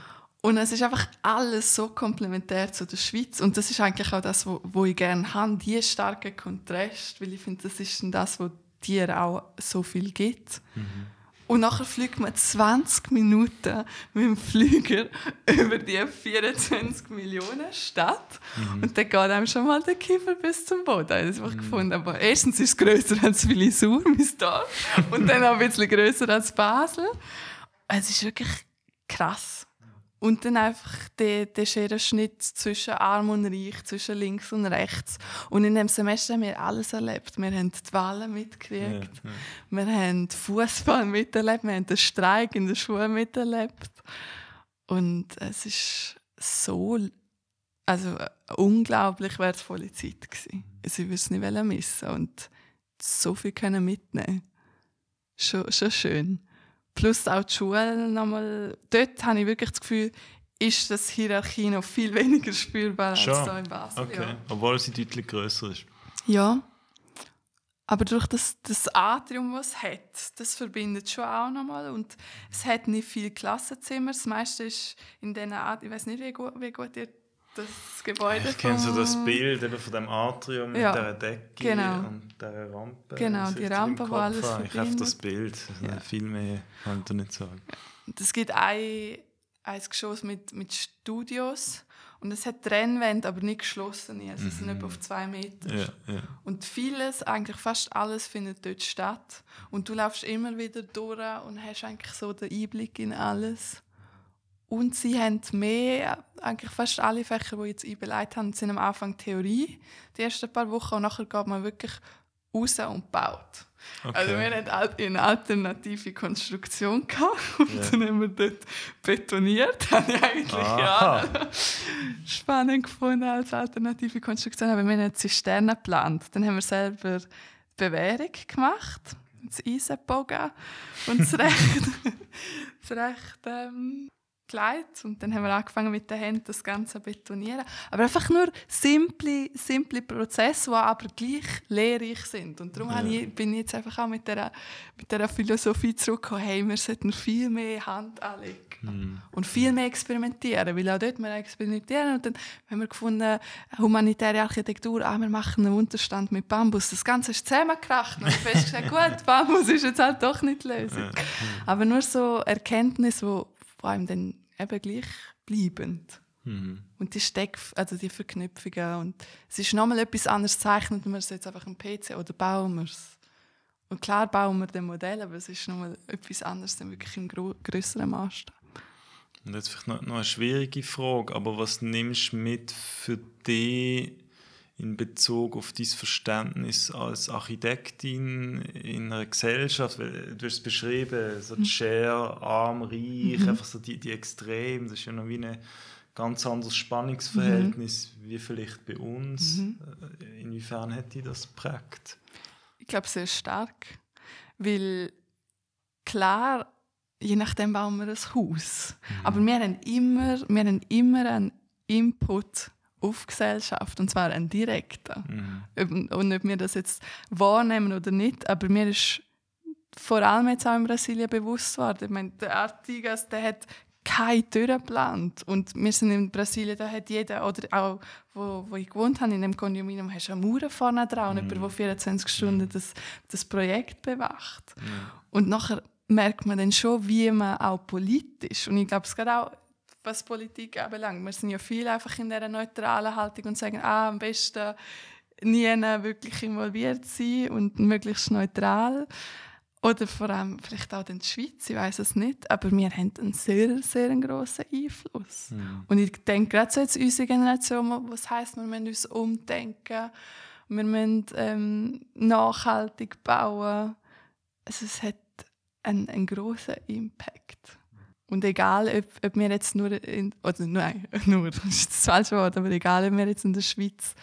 Und es ist einfach alles so komplementär zu der Schweiz. Und das ist eigentlich auch das, wo, wo ich gerne habe, die starke Kontrast, weil ich finde, das ist das, was dir auch so viel gibt. Mhm. Und nachher fliegt man 20 Minuten mit dem Flüger über die 24 Millionen Stadt. Mhm. Und dann geht einem schon mal der Kiefer bis zum Boden. Das habe ich mhm. gefunden. Aber erstens ist es grösser als Willisur, mein Dorf. Und dann auch ein bisschen grösser als Basel. Es ist wirklich krass. Und dann einfach der, der Scherenschnitt zwischen Arm und Reich, zwischen links und rechts. Und in dem Semester haben wir alles erlebt. Wir haben die Wahlen mitgekriegt, ja, ja. wir haben Fußball miterlebt, wir haben den Streik in der Schule miterlebt. Und es ist so, also eine unglaublich wertvolle Zeit gewesen. Also ich würde es nicht missen und so viel können mitnehmen. Schon, schon schön. Plus auch die Schule nochmal. Dort habe ich wirklich das Gefühl, ist das Hierarchie noch viel weniger spürbar Schon? als hier in Basel. Okay. Ja. Obwohl sie deutlich größer ist. Ja. Aber durch das, das Atrium, das es hat, das verbindet schon auch nochmal. Und es hat nicht viele Klassenzimmer. Das meiste ist in diesen Art, ich weiß nicht, wie gut, wie gut ihr das Gebäude. Ich kenne so das Bild eben von dem Atrium ja, mit dieser Decke genau. und dieser Rampe. Genau, die Rampe, wo alles Ich habe das Bild, ja. viel mehr kann ich nicht sagen. Es gibt ein, ein Geschoss mit, mit Studios und es hat Trennwände, aber nicht geschlossene, also es mhm. sind etwa auf zwei Meter. Ja. Und vieles, eigentlich fast alles findet dort statt und du laufst immer wieder durch und hast eigentlich so den Einblick in alles. Und sie haben mehr, eigentlich fast alle Fächer, die jetzt einbeleitet haben, sind am Anfang Theorie, die ersten paar Wochen, und nachher geht man wirklich raus und baut. Okay. Also wir hatten eine alternative Konstruktion gehabt und yeah. dann haben wir dort betoniert. Das habe ich eigentlich ja spannend gefunden als alternative Konstruktion. Aber wir haben eine Zisterne geplant. Dann haben wir selber Bewährung gemacht, das Eisenbogen und das Recht, das Recht ähm, gelegt und dann haben wir angefangen mit den Händen das Ganze zu betonieren. Aber einfach nur simple, simple Prozesse, die aber gleich lehrreich sind. Und darum ja. ich, bin ich jetzt einfach auch mit dieser, mit dieser Philosophie zurückgekommen, hey, wir sollten viel mehr Hand anlegen mhm. und viel mehr experimentieren, weil auch dort wir experimentieren und dann haben wir gefunden, humanitäre Architektur, ah, wir machen einen Unterstand mit Bambus. Das Ganze ist zusammengekracht und festgestellt, gut, Bambus ist jetzt halt doch nicht die Lösung. Aber nur so Erkenntnisse, wo, wo einem dann eben gleich bleibend. Mhm. Und die Steck, also die Verknüpfungen. Und es ist nochmal etwas anderes zeichnet man es jetzt einfach im PC oder bauen wir es. Und klar bauen wir den Modell, aber es ist nochmal etwas anderes, dann wirklich im größeren Maßstab. Und jetzt vielleicht noch, noch eine schwierige Frage, aber was nimmst du mit für dich in Bezug auf dein Verständnis als Architektin in einer Gesellschaft, weil du hast es beschrieben, so die mhm. Share, arm, reich, mhm. einfach so die, die Extreme, das ist ja noch wie ein ganz anderes Spannungsverhältnis mhm. wie vielleicht bei uns. Mhm. Äh, inwiefern hat die das geprägt? Ich glaube sehr stark, weil klar, je nachdem bauen wir ein Haus, mhm. aber wir haben immer, wir haben immer einen Input auf Gesellschaft, und zwar ein direkter. Mhm. Und ob wir das jetzt wahrnehmen oder nicht, aber mir ist vor allem jetzt auch in Brasilien bewusst geworden. Ich meine, der Artigas, der hat keine Tür geplant. Und wir sind in Brasilien, da hat jeder, oder auch wo, wo ich gewohnt habe, in dem Kondominium, hast du eine Mauer vorne dran und mhm. jemand, der 24 Stunden das, das Projekt bewacht. Mhm. Und nachher merkt man dann schon, wie man auch politisch, und ich glaube, es geht auch, was Politik anbelangt, wir sind ja viel einfach in dieser neutralen Haltung und sagen, ah, am besten nie wirklich involviert sein und möglichst neutral. Oder vor allem vielleicht auch in der Schweiz, ich weiß es nicht. Aber wir haben einen sehr, sehr grossen Einfluss. Mhm. Und ich denke gerade so jetzt unsere Generation, was heisst, wir müssen uns umdenken, wir müssen ähm, nachhaltig bauen. Also es hat einen, einen grossen Impact. Und egal, ob, ob wir jetzt nur, in, oder nein, nur, das ist das falsche Wort, aber egal, ob wir jetzt in der Schweiz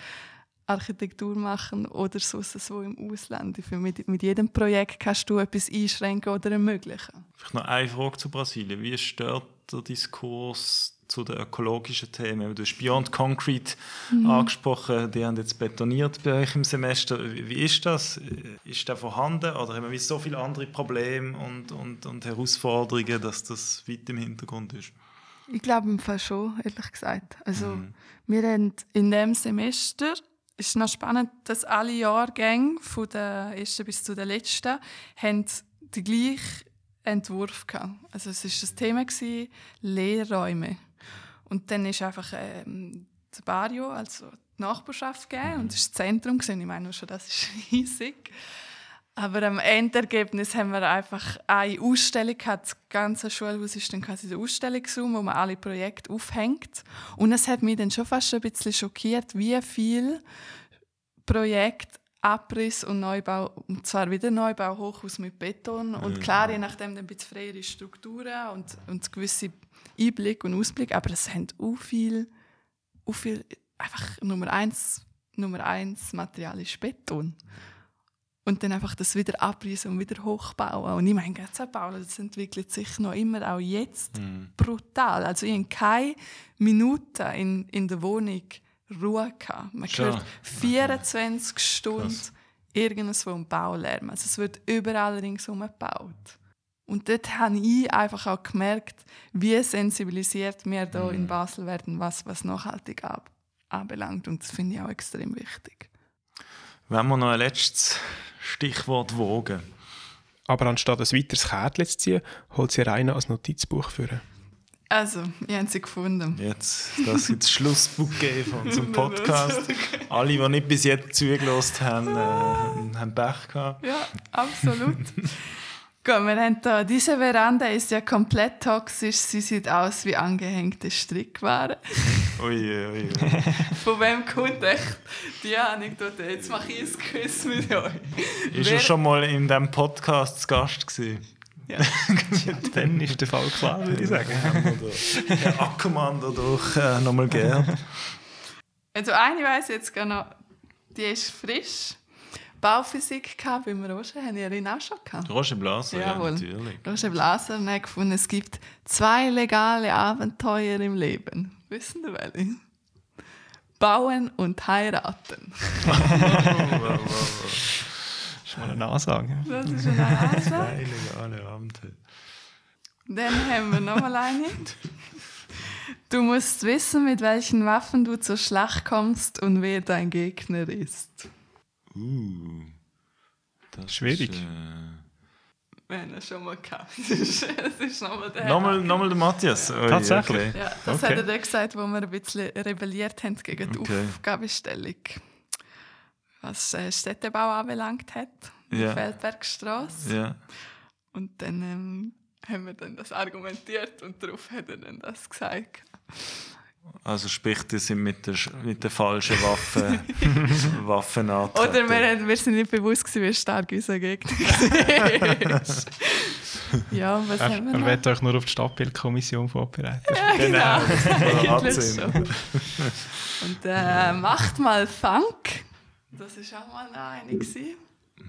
Architektur machen oder sonst so im Ausland. Mit, mit jedem Projekt kannst du etwas einschränken oder ermöglichen. Vielleicht noch eine Frage zu Brasilien. Wie stört der Diskurs zu den ökologischen Themen? Du hast Beyond Concrete mhm. angesprochen, die haben jetzt betoniert bei euch im Semester. Wie ist das? Ist der vorhanden oder haben wir so viele andere Probleme und, und, und Herausforderungen, dass das weit im Hintergrund ist? Ich glaube im Fall schon, ehrlich gesagt. Also, mhm. wir haben in dem Semester es ist noch spannend, dass alle Jahrgänge, von der ersten bis zu der letzten, haben den gleichen Entwurf hatten. Also es war das Thema gewesen, Lehrräume. Und dann ist einfach ähm, das Barrio, also die Nachbarschaft gegeben, und das war das Zentrum. Gewesen. Ich meine schon, das ist riesig. Aber am Endergebnis haben wir einfach eine Ausstellung gehabt. Das ganze Schulhaus ist dann quasi der Ausstellungsraum, wo man alle Projekte aufhängt. Und es hat mich dann schon fast ein bisschen schockiert, wie viel Projekt Abriss und Neubau, und zwar wieder Neubau, Hochhaus mit Beton. Und klar, je nachdem ein bisschen freiere Strukturen und, und gewisse Einblick und Ausblick, aber es haben auch viel, auch viel einfach Nummer eins, Nummer eins Material ist Beton und dann einfach das wieder abreißen und wieder hochbauen. Und ich meine, Bauen, das entwickelt sich noch immer, auch jetzt, mhm. brutal. Also ich habe keine Minute in, in der Wohnung Ruhe gehabt. Man Schon. hört 24 okay. Stunden Krass. irgendwo im Baulärm. Also es wird überall ringsherum gebaut. Und dort habe ich einfach auch gemerkt, wie sensibilisiert wir hier mhm. in Basel werden, was, was nachhaltig ab, anbelangt. Und das finde ich auch extrem wichtig. Wenn wir noch ein letztes Stichwort wogen. Aber anstatt ein weiteres Kärtchen zu ziehen, holt sie Rainer als Notizbuch führen. Also, ich habe sie gefunden. Jetzt, das ist das Schlussbouquet von unserem Podcast. Alle, die nicht bis jetzt zugelassen haben, äh, haben Pech gehabt. Ja, absolut. Gut, wir haben da, diese Veranda ist ja komplett toxisch. Sie sieht aus wie angehängte Strickware. Ui, ui, ui. Von wem kommt echt die Anekdote? Jetzt mache ich ein Quiz mit euch. Ist er schon mal in diesem Podcast zu Gast gewesen? Ja. Dann ist der Fall klar, würde ich sagen. Herr Ackermann dadurch äh, nochmal gern. Also eine weiss jetzt noch, die ist frisch. Bauphysik gehabt beim Roger, haben wir ihn auch schon gehabt. Roger Blaser, ja, natürlich. Roger Blaser hat gefunden, es gibt zwei legale Abenteuer im Leben. Wissen Sie welche? Bauen und heiraten. wow, wow, wow, Das ist mal eine Ansage. Das ist eine Ansage. Zwei legale Abenteuer. Dann haben wir noch mal eine. Du musst wissen, mit welchen Waffen du zur Schlacht kommst und wer dein Gegner ist. Uh, das Schwierig. Ist, äh... Wir haben schon mal gehabt. Das ist, das ist nochmal der. Nochmal, nochmal der Matthias. Oh, Tatsächlich? Okay. Ja, das okay. hat er gesagt, wo wir ein bisschen rebelliert haben gegen die okay. Aufgabenstellung. Was äh, Städtebau anbelangt hat. Ja. Feldbergstraße. Ja. Und dann ähm, haben wir dann das argumentiert und darauf hat er dann das gesagt. Also sprich, die sind mit der, mit der falschen Waffe, Waffen. Oder wir, wir sind nicht bewusst gewesen, wie stark unser Gegner ist. ja, was er, haben wir Er wird euch nur auf die Stadtbildkommission vorbereiten. Ja, genau. genau. so. Und äh, macht mal Funk. Das war auch mal eine. Gewesen.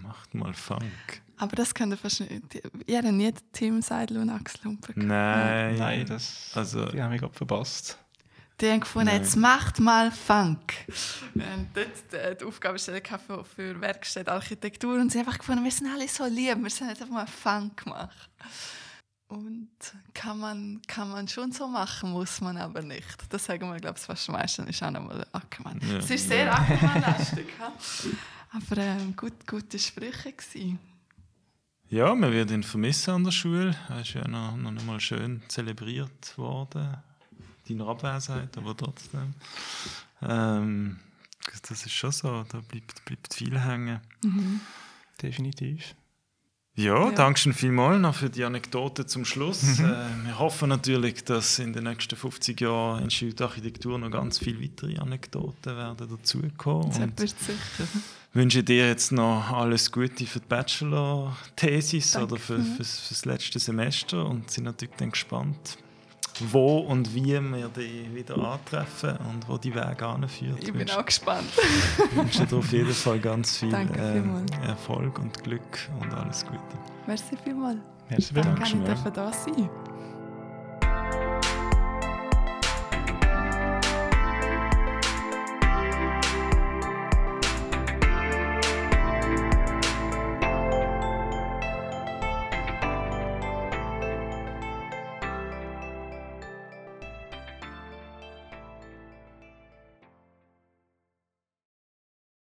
Macht mal Funk. Aber das könnt ihr fast nicht. Ihr habt nie Team Seidel und Axel Humper Nein. Nein, das, also, die haben mich gerade verpasst. Die haben gefunden, jetzt macht mal Funk. Wir haben dort die, die Aufgabenstellung für, für Werkstatt Architektur und sie haben einfach gefunden, wir sind alle so lieb, wir sind jetzt einfach mal Funk gemacht. Und kann man, kann man schon so machen, muss man aber nicht. Das sagen wir, glaube ich, fast meistens ist auch nochmal Ackermann. Ja. Es ist sehr Ackermann-lastig. ha? aber ähm, gut, gute Sprüche gewesen. Ja, man wird ihn vermissen an der Schule. Er ist ja noch, noch einmal schön zelebriert worden. Deine Abwesenheit, aber trotzdem. Ähm, das ist schon so, da bleibt, bleibt viel hängen. Definitiv. Ja, Ja. danke schön vielmals noch für die Anekdote zum Schluss. äh, wir hoffen natürlich, dass in den nächsten 50 Jahren in Institut Architektur noch ganz viele weitere Anekdoten werden dazukommen. Das wird sicher. wünsche dir jetzt noch alles Gute für die Bachelor-Thesis oder für, fürs, fürs letzte Semester und sind natürlich dann gespannt, wo und wie wir die wieder antreffen und wo die Wege anführen. Ich bin auch gespannt. Ich wünsche dir auf jeden Fall ganz viel Danke ähm, Erfolg und Glück und alles Gute. Merci vielmals. Merci Danke, vielmals. dass ich da sein